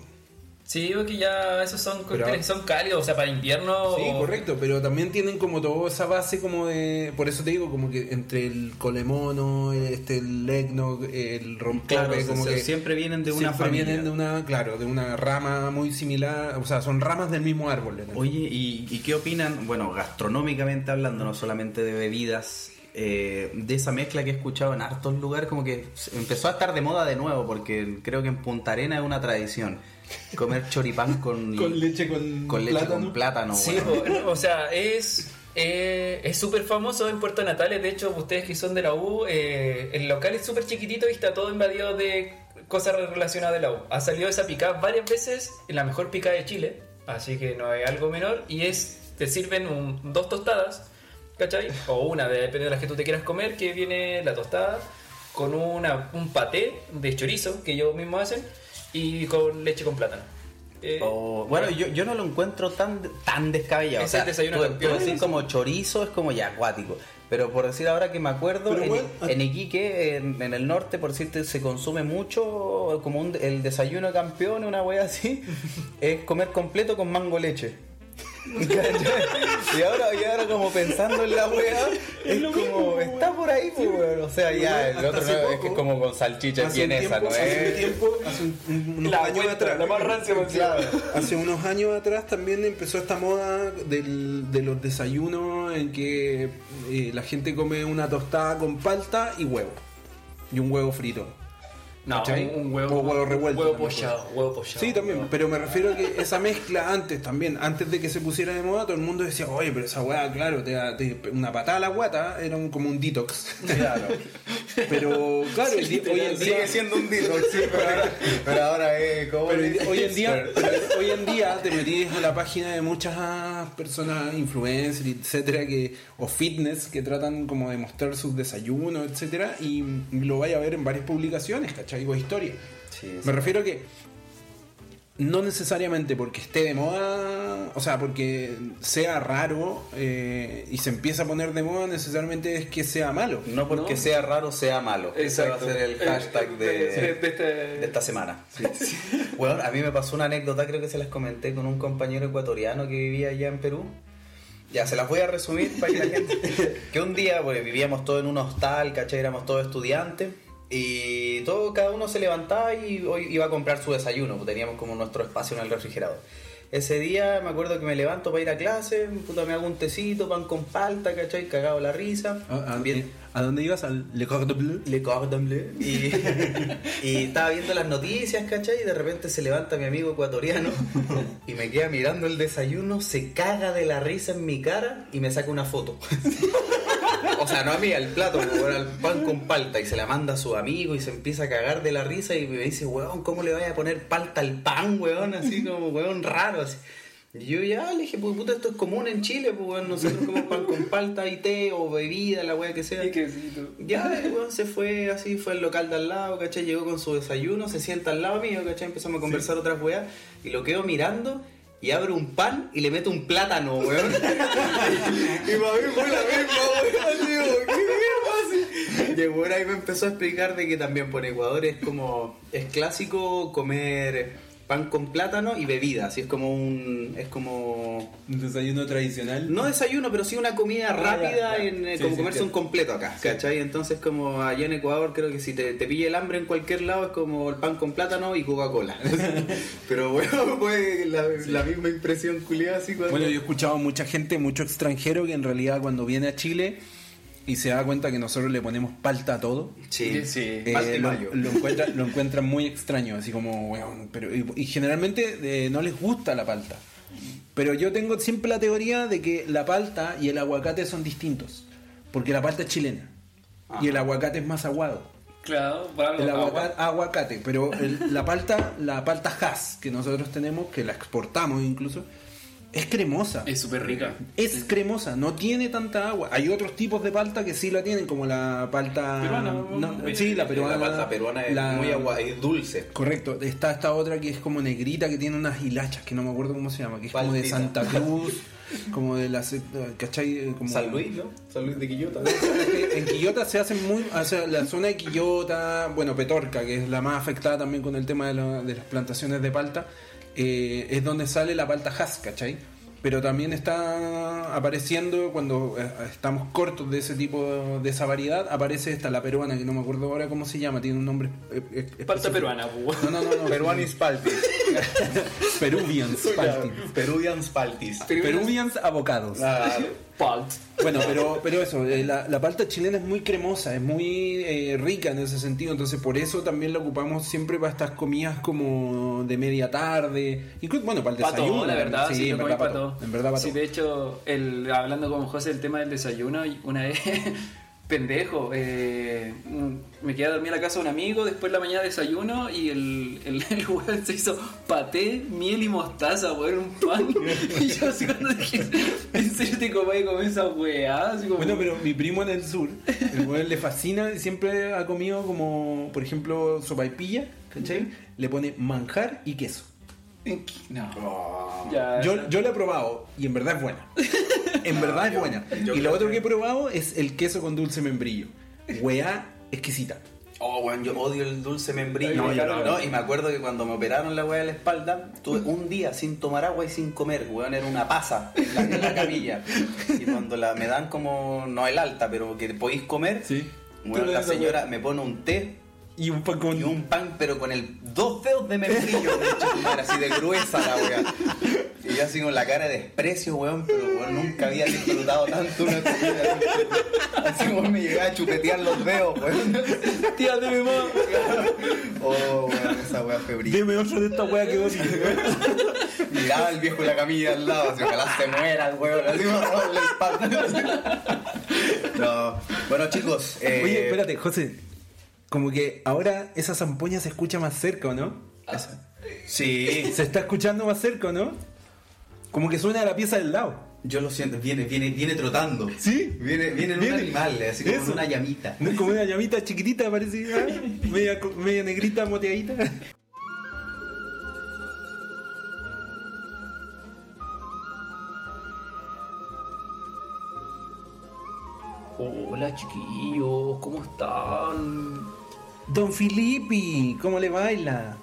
Sí, porque ya esos son cócteles son cálidos, o sea, para invierno. Sí, o- correcto, pero también tienen como toda esa base como de... Por eso te digo, como que entre el colemono, este, el eggnog, el rompope, Claro, como que... siempre vienen de una siempre familia. vienen de una, claro, de una rama muy similar, o sea, son ramas del mismo árbol. Oye, ¿y, y qué opinan, bueno, gastronómicamente hablando, no solamente de bebidas, eh, de esa mezcla que he escuchado en hartos lugares, como que empezó a estar de moda de nuevo, porque creo que en Punta Arena es una tradición. Comer (laughs) choripán con, Con leche con con leche plátano. con plátano. Sí, weón. o, (laughs) o sea, es eh, es súper famoso en Puerto Natales. De hecho, ustedes que son de la U, eh, el local es súper chiquitito y está todo invadido de cosas relacionadas de la U. Ha salido esa picada varias veces, en la mejor picada de Chile, así que no es algo menor. Y es, te sirven un- dos tostadas, ¿cachai? O una, depende de las que tú te quieras comer, que viene la tostada con una, un paté de chorizo que ellos mismos hacen y con leche con plátano. Eh, O- bueno, yo, yo no lo encuentro tan, tan descabellado. Ese o sea, desayuno tú- campeón. tú decir como chorizo es como ya acuático. Pero por decir ahora que me acuerdo, en, bueno, en Iquique, en, en el norte, por decirte, se consume mucho como un- el desayuno campeón, una wea así, (laughs) es comer completo con mango leche. (laughs) y ahora, y ahora como pensando en la wea, es, como, está por ahí, pues. O sea, ya, el otro no, es que es como con salchicha Hace vienesa, tiempo, ¿no hace un es? tiempo, hace un- un- unos La años vuelta, atrás. la más rancia, por Claro, hace unos años atrás también empezó esta moda del- de los desayunos en que eh, la gente come una tostada con palta y huevo. Y un huevo frito. No, ¿Cachai? un, huevo, O huevo revuelto Huevo pochado, huevo pochado. Sí, también, pero me refiero a que esa mezcla antes también, antes de que se pusiera de moda, todo el mundo decía, oye, pero esa weá, claro, te te- una patada a la guata, era un- como un detox. Claro. (laughs) Pero claro, el hoy en día... Sigue siendo un detox, sí, pero ahora, pero ahora es como. Pero hoy, en día, pero hoy en día te metís en la página de muchas personas, influencers, etcétera, que, o fitness, que tratan como de mostrar sus desayunos, etcétera, y lo vaya a ver en varias publicaciones, ¿cachai? O historias. Sí, sí. Me refiero a que no necesariamente porque esté de moda, o sea, porque sea raro eh, y se empieza a poner de moda, necesariamente es que sea malo. No porque sea raro, sea malo. Ese va a ser el hashtag de, de, de este- de esta semana. Bueno, (laughs) a mí me pasó una anécdota, creo que se las comenté con un compañero ecuatoriano que vivía allá en Perú. Ya, se las voy a resumir para que la gente... (laughs) Que un día, pues, vivíamos todos en un hostal, ¿cachai? Éramos todos estudiantes. Y todo, cada uno se levantaba y hoy iba a comprar su desayuno. pues, Teníamos como nuestro espacio en el refrigerador. Ese día me acuerdo que me levanto para ir a clase, puta, me hago un tecito, pan con palta, ¿cachai? Cagado la risa. ¿A, a- Bien, ¿a dónde ibas? ¿Al Le Cordon Bleu? le cordon bleu. Y, (laughs) y estaba viendo las noticias, ¿cachai? Y de repente se levanta mi amigo ecuatoriano y me queda mirando el desayuno, se caga de la risa en mi cara y me saca una foto. (laughs) O sea, no a mí, al plato, al pan con palta. Y se la manda a su amigo y se empieza a cagar de la risa y me dice, weón, ¿cómo le vaya a poner palta al pan, weón? Así como, weón, raro. Así. Y yo ya le dije, pues puta, esto es común en Chile, pues weón, nosotros comemos pan con (laughs) palta y té o bebida, la weá que sea. Y quesito. Ya, el weón se fue así, fue al local de al lado, ¿cachai? Llegó con su desayuno, se sienta al lado mío, ¿cachai? Empezamos a conversar otras weas y lo quedo mirando y abre un pan y le mete un plátano, weón. (laughs) y para mí fue la misma, weón. Digo, ¿qué mierda? Y el weón ahí me empezó a explicar de que también por Ecuador es como, es clásico comer pan con plátano y bebida, así es como un es como Un desayuno tradicional. no desayuno, pero sí una comida Ah, rápida ya, ya. en eh, Sí, como sí, comerse un completo acá, ¿cachai? Entonces como allá en Ecuador creo que si te, te pilla el hambre en cualquier lado es como el pan con plátano y Coca-Cola. (laughs) pero bueno, fue (laughs) la, la misma impresión culiada así cuando... Bueno, yo he escuchado mucha gente, mucho extranjero que en realidad cuando viene a Chile y se da cuenta que nosotros le ponemos palta a todo. sí, Sí. eh, lo, mayo. lo encuentra- lo encuentran muy extraño, así como, weón, pero, y, y generalmente eh, no les gusta la palta. Pero yo tengo siempre la teoría de que la palta y el aguacate son distintos, porque la palta es chilena y el aguacate es más aguado. Claro. El agua. aguacate, aguacate, pero el- la palta, la palta Hass que nosotros tenemos, que la exportamos incluso, es cremosa. Es súper rica. Es cremosa, no tiene tanta agua. Hay otros tipos de palta que sí la tienen, como la palta Peruana, no, sí, la peruana. la palta peruana es la- muy agua, es dulce. Correcto. Está esta otra que es como negrita, que tiene unas hilachas, que no me acuerdo cómo se llama, que es como de. Santa (laughs) Cruz, como de la... ¿Cachai? Como, San Luis, ¿no? San Luis de Quillota. (laughs) en Quillota se hacen muy. O sea, la zona de Quillota, bueno, Petorca, que es la más afectada también con el tema de, la- de las plantaciones de palta, eh, es donde sale la palta Hass, ¿cachai? Pero también está apareciendo cuando eh, estamos cortos de ese tipo, de esa variedad, aparece esta, la peruana, que no me acuerdo ahora cómo se llama, tiene un nombre. eh, Palta específico. peruana. No, no, no, no. Peruanis (laughs) Paltis. Peruvians, palti. Peruvians Paltis. Peruvians avocados. Ah, Palt. Bueno, pero, pero eso, eh, la, la palta chilena es muy cremosa, es muy eh, rica en ese sentido, entonces por eso también la ocupamos siempre para estas comidas como de media tarde, incluso, bueno, para el Para desayuno. la verdad, sí, en lo comí verdad para pa' todo. En verdad, para Sí, de hecho, el, hablando con José del tema del desayuno, una vez, (laughs) pendejo, eh, me quedé a dormir a la casa de un amigo, después de la mañana desayuno y el, el, (laughs) el weón se hizo paté, miel y mostaza, weón, un pan. (laughs) y yo así cuando dije, ¿en serio te comés con esa weá? Como, Bueno, pero mi primo en el sur, el weón le fascina, y siempre ha comido como, por ejemplo, sopaipilla, ¿cachai? Le pone manjar y queso. No. Ya, Yo, yo lo he probado y en verdad es buena. (laughs) En verdad es buena. yo y lo otro que- que he probado es el queso con dulce membrillo. Weá exquisita. Oh, weón, yo odio el dulce membrillo. No, yo no, no. y me acuerdo que cuando me operaron la weá de la espalda, tuve un día sin tomar agua y sin comer, weón, era una pasa en la, en la camilla. Y cuando la, me dan como, no el alta, pero que podéis comer, Sí. la señora me pone un té Y un pan con. y un pan, pero con el dos dedos de membrillo, de así de gruesa la weá. Y yo así con la cara de desprecio, weón, pero weón, nunca había disfrutado tanto una comida. Así como me llegaba a chupetear los dedos, weón. Tía, deme más. Oh, weón, esa weá febril. Deme otro de esta weá que vos Miraba al viejo la camilla al lado, así ojalá se muera el weón, así me la espalda. No. Bueno, chicos, eh, Oye, espérate, José. Como que ahora esa zampoña se escucha más cerca, ¿o no? Sí, Se está escuchando más cerca, ¿o no? Como que suena a la pieza del lado. yo lo siento, viene, viene, viene trotando. ¿Sí? Viene, viene en un Viene. animal, así como en Eso. una llamita. ¿No es como una llamita chiquitita, parece? ah, (laughs) Media, media negrita, moteadita. Hola chiquillos, ¿cómo están? Don Filippi, ¿cómo le baila?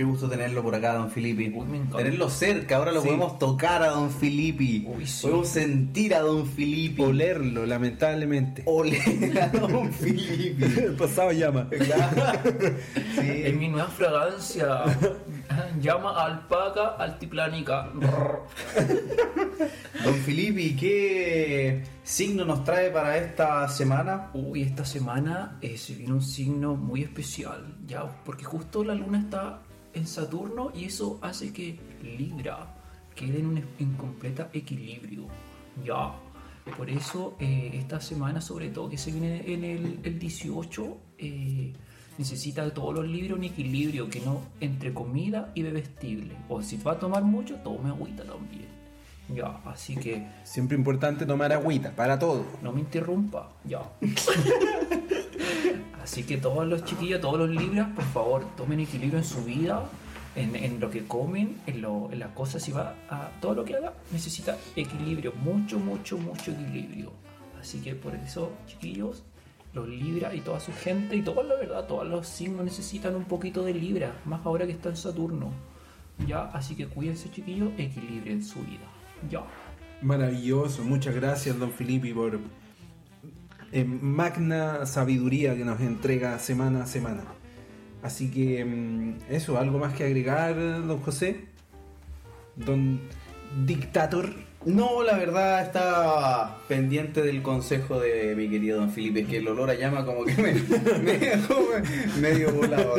Qué gusto tenerlo por acá, don Filippi. Tenerlo cerca, ahora lo Sí. podemos tocar a don Filippi. Uy, sí. Podemos sentir a don Filippi. Olerlo, lamentablemente. Oler a don (laughs) Filippi. El pasado llama. Sí. Es mi nueva fragancia. (laughs) Llama alpaca altiplánica. (laughs) Don Filippi, ¿qué signo nos trae para esta semana? Uy, esta semana eh, se viene un signo muy especial, ya, porque justo la luna está en Saturno y eso hace que Libra quede en un incompleta equilibrio, ya. Por eso eh, esta semana, sobre todo que se viene en el, el 18, eh, necesita de todos los libros un equilibrio que no entre comida y bebestible. O si va a tomar mucho, tome agüita también. Ya, así que Siempre importante tomar agüita, para todo. no me interrumpa, ya. (laughs) Así que todos los chiquillos, todos los libras, por favor, tomen equilibrio en su vida, en, lo que comen, en, lo, en las cosas, si va a todo lo que haga, necesita equilibrio, mucho, mucho, mucho equilibrio. Así que por eso, chiquillos, los libras y toda su gente y todos, la verdad, todos los signos necesitan un poquito de libra, más ahora que está en Saturno. Ya, así que cuídense chiquillos, equilibren su vida. Ya. Maravilloso, muchas gracias don Filippi por eh, magna sabiduría que nos entrega semana a semana. Así que mm, eso, algo más que agregar, don José, don dictator. No, la verdad estaba pendiente del consejo de mi querido don Felipe, que el olor a llama como que me, (laughs) me medio volado.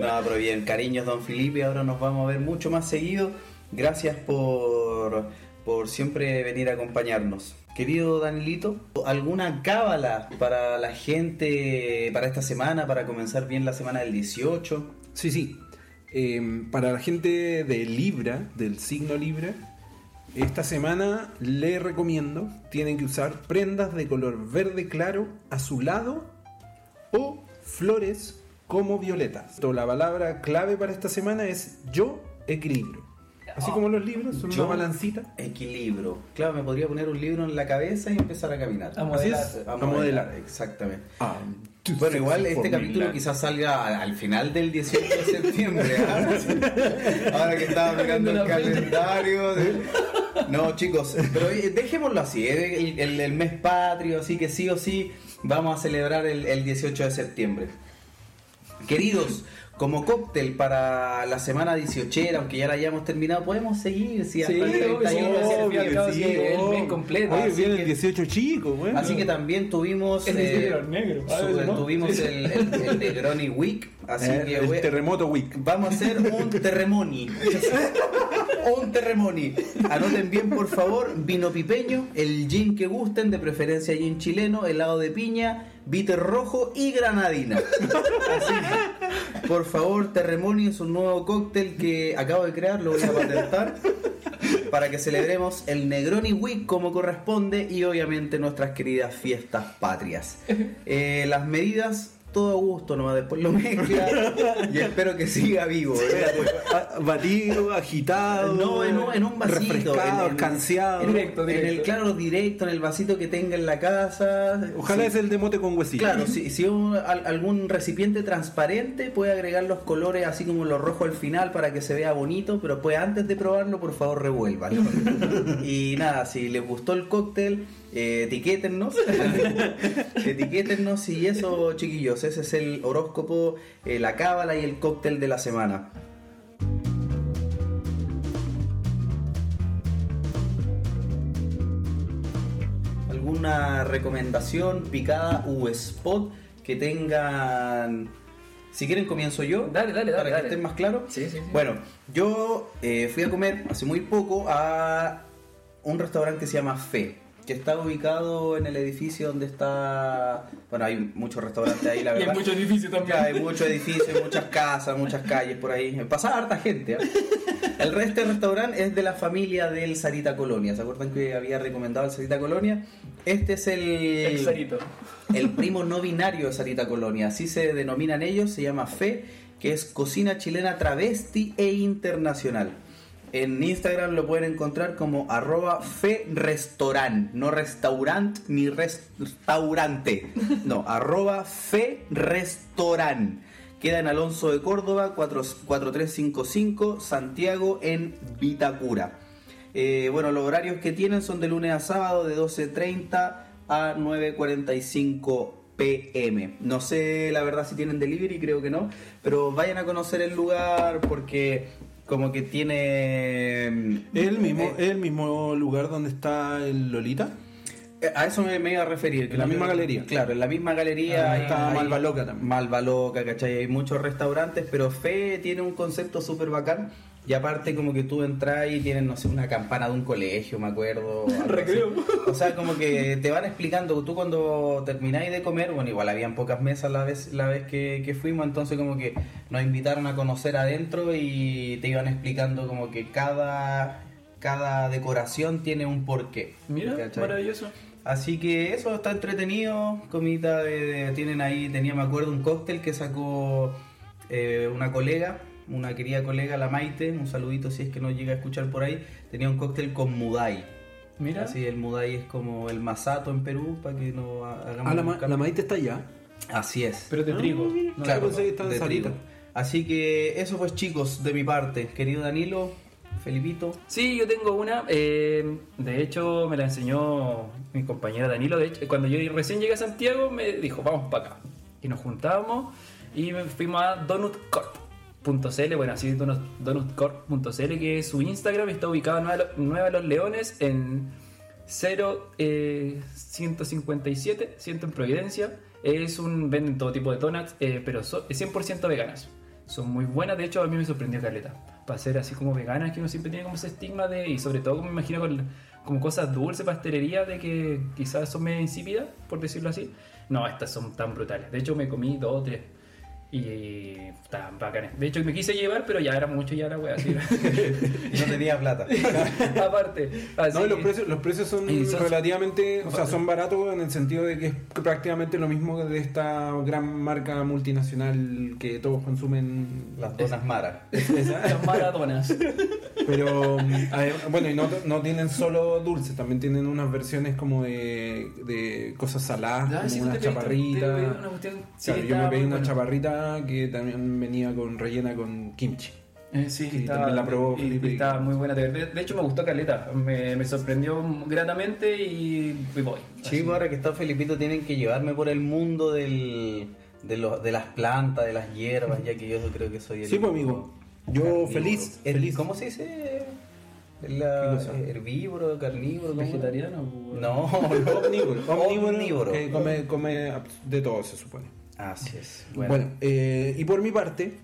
No, pero bien, cariños don Felipe, ahora nos vamos a ver mucho más seguido. Gracias por, por siempre venir a acompañarnos. Querido Danilito, ¿alguna cábala para la gente para esta semana, para comenzar bien la semana del 18? Sí, sí. Eh, para la gente de Libra, del signo Libra, esta semana le recomiendo, tienen que usar prendas de color verde claro, azulado o flores como violetas. La palabra clave para esta semana es yo equilibrio. Así como los libros, son Yo- una balancita. Equilibrio. Claro, me podría poner un libro en la cabeza y empezar a caminar. A modelar. Así es, A modelar. Exactamente. Ah, Bueno, igual este capítulo quizás salga al, al final del 18 de septiembre. ¿ah? (laughs) Ahora que estaba mirando el calendario. de- No, chicos, pero eh, dejémoslo así. es El, el- el mes patrio, así que sí o sí vamos a celebrar el, el 18 de septiembre. Queridos, como cóctel para la semana 18, aunque ya la hayamos terminado, podemos seguir. Si hasta Sí, el 31 obvio, sí, sí, el mes completo. Oye, viene el 18 chico, bueno. Así que también tuvimos. El eh, 18 negro. Ah, su- no. Tuvimos el, el, el Negroni Week. Así Eh, que el voy- terremoto week. vamos a hacer un (laughs) terremoni. un terremoni. Anoten bien, por favor, vino pipeño, el gin que gusten, de preferencia gin chileno, helado de piña, bitter rojo y granadina. Así que, por favor, terremoni es un nuevo cóctel que acabo de crear, lo voy a patentar. Para que celebremos el Negroni Week como corresponde y obviamente nuestras queridas fiestas patrias. Eh, las medidas, todo a gusto nomás, después lo mezcla (laughs) y espero que siga vivo. ¿verdad? (laughs) Batido, agitado. No, en un, en un vasito. Refrescado, en, en- escanciado. en- Directo, en el, claro, directo, en el vasito que tenga en la casa. Ojalá Sí. es el de mote con huesito. Claro, si, si un- al- algún recipiente transparente puede agregar los colores así como los rojos al final para que se vea bonito, pero pues antes de probarlo, por favor, revuélvanlo. (laughs) y nada, si les gustó el cóctel, eh, etiquétennos. (laughs) etiquétennos y eso, chiquillos, ese es el horóscopo, eh, la cábala y el cóctel de la semana. alguna recomendación, picada u spot que tengan. Si quieren comienzo yo. Dale, dale, dale, Para que estén más claros. Sí, sí, sí. Bueno, yo eh, fui a comer hace muy poco a un restaurante que se llama Fe. Que está ubicado en el edificio donde está. Bueno, hay muchos restaurantes ahí, la (laughs) Y verdad. hay muchos edificios también. Hay muchos edificios, muchas casas, muchas calles por ahí. Pasa harta gente. ¿eh? El resto del restaurante es de la familia del Sarita Colonia. ¿Se acuerdan que había recomendado el Sarita Colonia? Este es el, El Sarito. el primo no binario de Sarita Colonia. Así se denominan ellos, se llama FE, que es cocina chilena travesti e internacional. En Instagram lo pueden encontrar como arroba fe restaurant, no restaurant ni restaurante, no, (laughs) arroba fe restaurant. Queda en Alonso de Córdoba, 4- 4355, Santiago, en Vitacura. Eh, bueno, los horarios que tienen son de lunes a sábado, de 12.30 a 9.45 pm. No sé la verdad si tienen delivery, creo que no, pero vayan a conocer el lugar porque como que tiene... ¿Es el mismo, Eh, el mismo lugar donde está el Lolita? Eh, A eso me, me iba a referir. En la misma galería. Claro, en la misma galería. Ah, está Malva Loca también. Malva Loca, ¿cachai? Hay muchos restaurantes, pero Fe tiene un concepto súper bacán. Y aparte como que tú entras y tienen, no sé, una campana de un colegio, me acuerdo. Recreo. O sea, como que te van explicando, tú cuando termináis de comer, bueno, igual habían pocas mesas la vez, la vez que, que fuimos, entonces como que nos invitaron a conocer adentro y te iban explicando como que cada, cada decoración tiene un porqué. Mira, ¿cachai? maravilloso. Así que eso está entretenido, comida de, de- tienen ahí, tenía me acuerdo un cóctel que sacó eh, una colega, una querida colega, la Maite, un saludito si es que nos llega a escuchar por ahí, tenía un cóctel con Mudai. Mira. Así el Mudai es como el masato en Perú, para que no ha- hagamos Ah, la, ma- la Maite está allá. Así es. Pero de trigo. mira. No, Claro, pensé que estaba de trigo. Así que eso pues chicos, de mi parte. Querido Danilo, Felipito. Sí, yo tengo una. eh, de hecho, me la enseñó mi compañera Danilo. De hecho, cuando yo recién llegué a Santiago, me dijo, vamos para acá. Y nos juntábamos y me- fuimos a donutcorp.cl. Bueno, así es donut- donutcorp.cl, que es su Instagram. Está ubicado en Nueva, Los Leones en 0, eh, 157, 100 en Providencia. Es un, venden todo tipo de donuts, eh, pero son, es 100% veganas. Son muy buenas, de hecho a mí me sorprendió Carleta. Para ser así como veganas, que uno siempre tiene como ese estigma de, y sobre todo me imagino con como cosas dulces, pastelería, de que quizás son medio insípidas, por decirlo así. No, estas son tan brutales. De hecho me comí dos o tres. Y estaban bacanes. De hecho me quise llevar, pero ya era mucho ya la wea así. (laughs) No tenía plata. (laughs) Aparte. Así No, y los precios, los precios son relativamente, o sea, son baratos en el sentido de que es prácticamente lo mismo de esta gran marca multinacional que todos consumen. Las donas maras. (laughs) Las maratonas. Pero bueno, y no, no tienen solo dulces, también tienen unas versiones como de, de cosas saladas, como sí, pediste- una cuestión- sí, Claro, yo me pedí una bueno. Que también venía con rellena con kimchi. Eh, sí, estaba, también la probó y- Felipe. y estaba muy buena. De, de hecho, me gustó Caleta. Me, me sorprendió gratamente y, y voy. Sí, pues ahora que está Felipito tienen que llevarme por el mundo del, de, los, de las plantas, de las hierbas, ya que yo creo que soy el... Sí, pues amigo, yo carnívoro. feliz, El- feliz. ¿Cómo se dice? Herbívoro, carnívoro. ¿Vegetariano? No, (laughs) omnívoro, (laughs) Omnívoro. que come, come de todo se supone. Así es. Bueno, Bueno, eh, y por mi parte,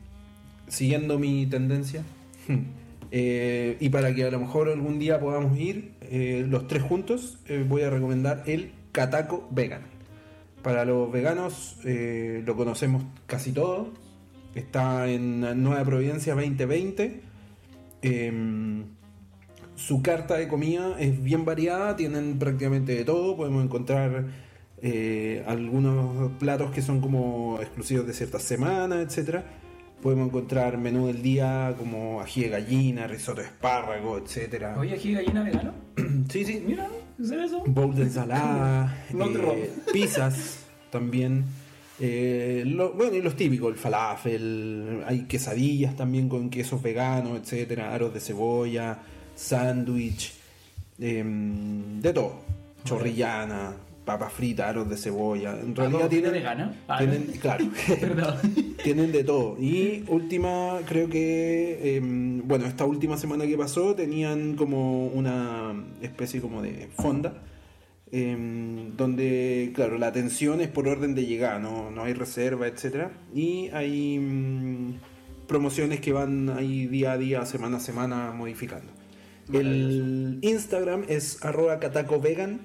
siguiendo mi tendencia, (laughs) eh, y para que a lo mejor algún día podamos ir eh, los tres juntos, voy a recomendar el Cataco Vegan. Para los veganos lo conocemos casi todos. Está en Nueva Providencia 2020. Em, su carta de comida es bien variada, tienen prácticamente de todo. Podemos encontrar eh, algunos platos que son como exclusivos de ciertas semanas, etcétera. Podemos encontrar menú del día como ají de gallina, risotto de espárrago, etcétera. Oye, aquí gallina vegano. (clears throat) Sí, sí. Mira, ¿es eso? Bowl de ensalada, (laughs) eh, (laughs) pizzas también. Eh, lo- bueno, y los típicos, el falafel, hay quesadillas también con quesos veganos, etcétera, aros de cebolla, sándwich, em, de todo. Chorrillana, papas fritas, aros de cebolla. En realidad ¿todo tienen, vegano? Ah, tienen- claro, (laughs) (laughs) tienen de todo. Y última, creo que, em, bueno, esta última semana que pasó tenían como una especie como de fonda, em, donde, claro, la atención es por orden de llegada, no, no hay reserva, etcétera Y hay mm, promociones que van ahí día a día, semana a semana modificando. El Instagram es arroba catacovegan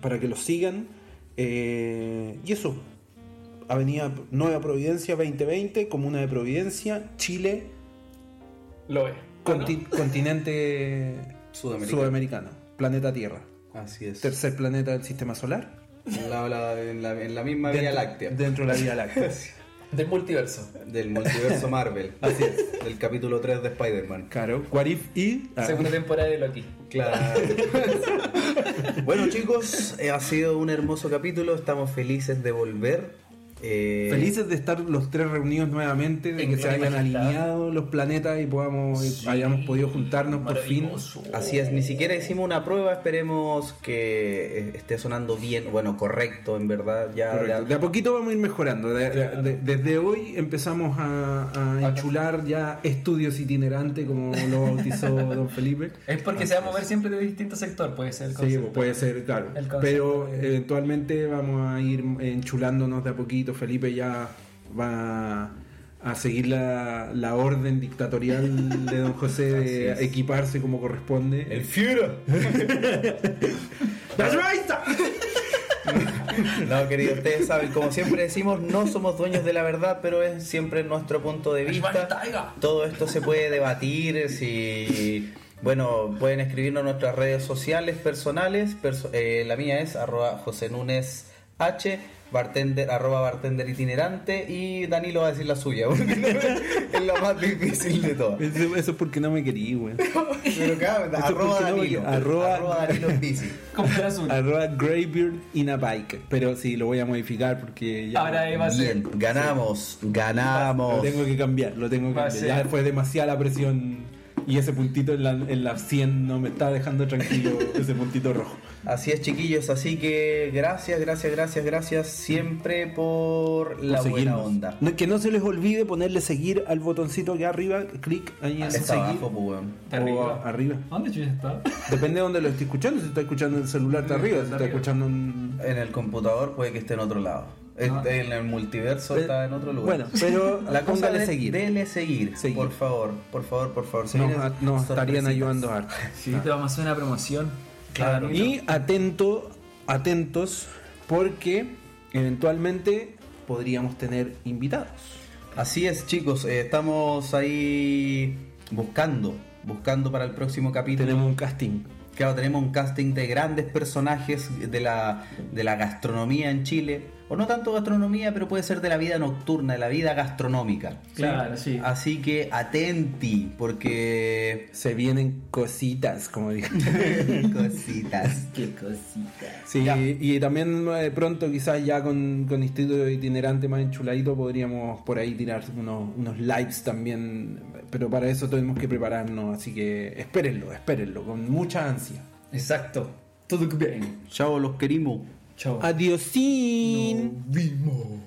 para que lo sigan. Eh, y eso, Avenida Nueva Providencia 2020, Comuna de Providencia, Chile, Lo es. conti- continente (laughs) Sudamericano. sudamericano, planeta Tierra. así es. Tercer planeta del sistema solar. En la, la- en la- en la misma Vía Láctea. Dentro de la Vía (laughs) Láctea. Del multiverso. Del multiverso Marvel. (laughs) Así es. Del capítulo 3 de Spider-Man. Claro, What If y. ah, Segunda temporada de Loki. Claro. (laughs) bueno chicos, eh, ha sido un hermoso capítulo. Estamos felices de volver. Eh, Felices de estar los tres reunidos nuevamente, de En que se hayan alineado los planetas y podamos Sí, hayamos podido juntarnos por fin. Así es, ni siquiera hicimos una prueba, esperemos que eh, esté sonando bien, bueno, correcto, en verdad, ya, Correcto. ya- De a poquito vamos a ir mejorando. De- de- de- desde hoy empezamos a, a enchular ya estudios itinerantes, como lo bautizó (laughs) don Felipe. Es porque se va a mover siempre de distinto sector, puede ser. el Sí, concepto. puede ser, claro. El Pero eventualmente vamos a ir enchulándonos de a poquito. Felipe ya va a seguir la, la orden dictatorial de don José (laughs) de equiparse como corresponde. El Führer. (laughs) ¡Das right! No, querido, ustedes saben, como siempre decimos, no somos dueños de la verdad, pero es siempre nuestro punto de vista. Todo esto se puede debatir, si... Bueno, pueden escribirnos en nuestras redes sociales personales. perso- eh, la mía es arroba José Núñez H, bartender, arroba bartender itinerante y Danilo va a decir la suya, (laughs) porque no es, la más difícil de todas. Eso, eso es porque no me querí, weón. (laughs) Pero claro, arroba no, Danilo. arroba- arroba Danilo en bici. Como el azul. Arroba Greybeard in a bike. Pero sí, lo voy a modificar porque ya. Ahora va a ser. Bien, ganamos, Lo ganamos. tengo que cambiar, lo tengo que cambiar. Ya fue demasiada la presión y ese puntito en la, en la 100 no me está dejando tranquilo, (laughs) ese puntito rojo. Así es, chiquillos. Así que gracias, gracias, gracias, gracias siempre por la Por buena onda. No- que no se les olvide ponerle seguir al botoncito que arriba, clic ahí en Está seguir. abajo, pues. Está o arriba. arriba. ¿Dónde chucha está? Depende de donde lo esté escuchando. Si está escuchando en el celular, está arriba. Si está escuchando en. En el computador puede que esté en otro lado. Este, En el multiverso está en otro lugar. Bueno, pero (laughs) la cosa de seguir. Dele seguir, Seguir. por favor, por favor, por favor. Nos, estarían ayudando harto. (laughs) Sí, te vamos a hacer una promoción. Claro. Y atento, atentos, porque eventualmente podríamos tener invitados. Así es, chicos, eh, estamos ahí buscando, buscando para el próximo capítulo. Tenemos un casting. Claro, tenemos un casting de grandes personajes de la, de la gastronomía en Chile. O no tanto gastronomía, pero puede ser de la vida nocturna, de la vida gastronómica. Claro, sí. Así que atenti, porque... Se vienen cositas, como dije. (laughs) Cositas. Qué cosita. Sí, y también eh, pronto quizás ya con, con Instituto Itinerante más enchuladito podríamos por ahí tirar unos, unos lives también, pero para eso tenemos que prepararnos, así que espérenlo, espérenlo, con mucha ansia. Exacto. Todo bien. Chao, los querimos. Chao. Adiosín. Vimos.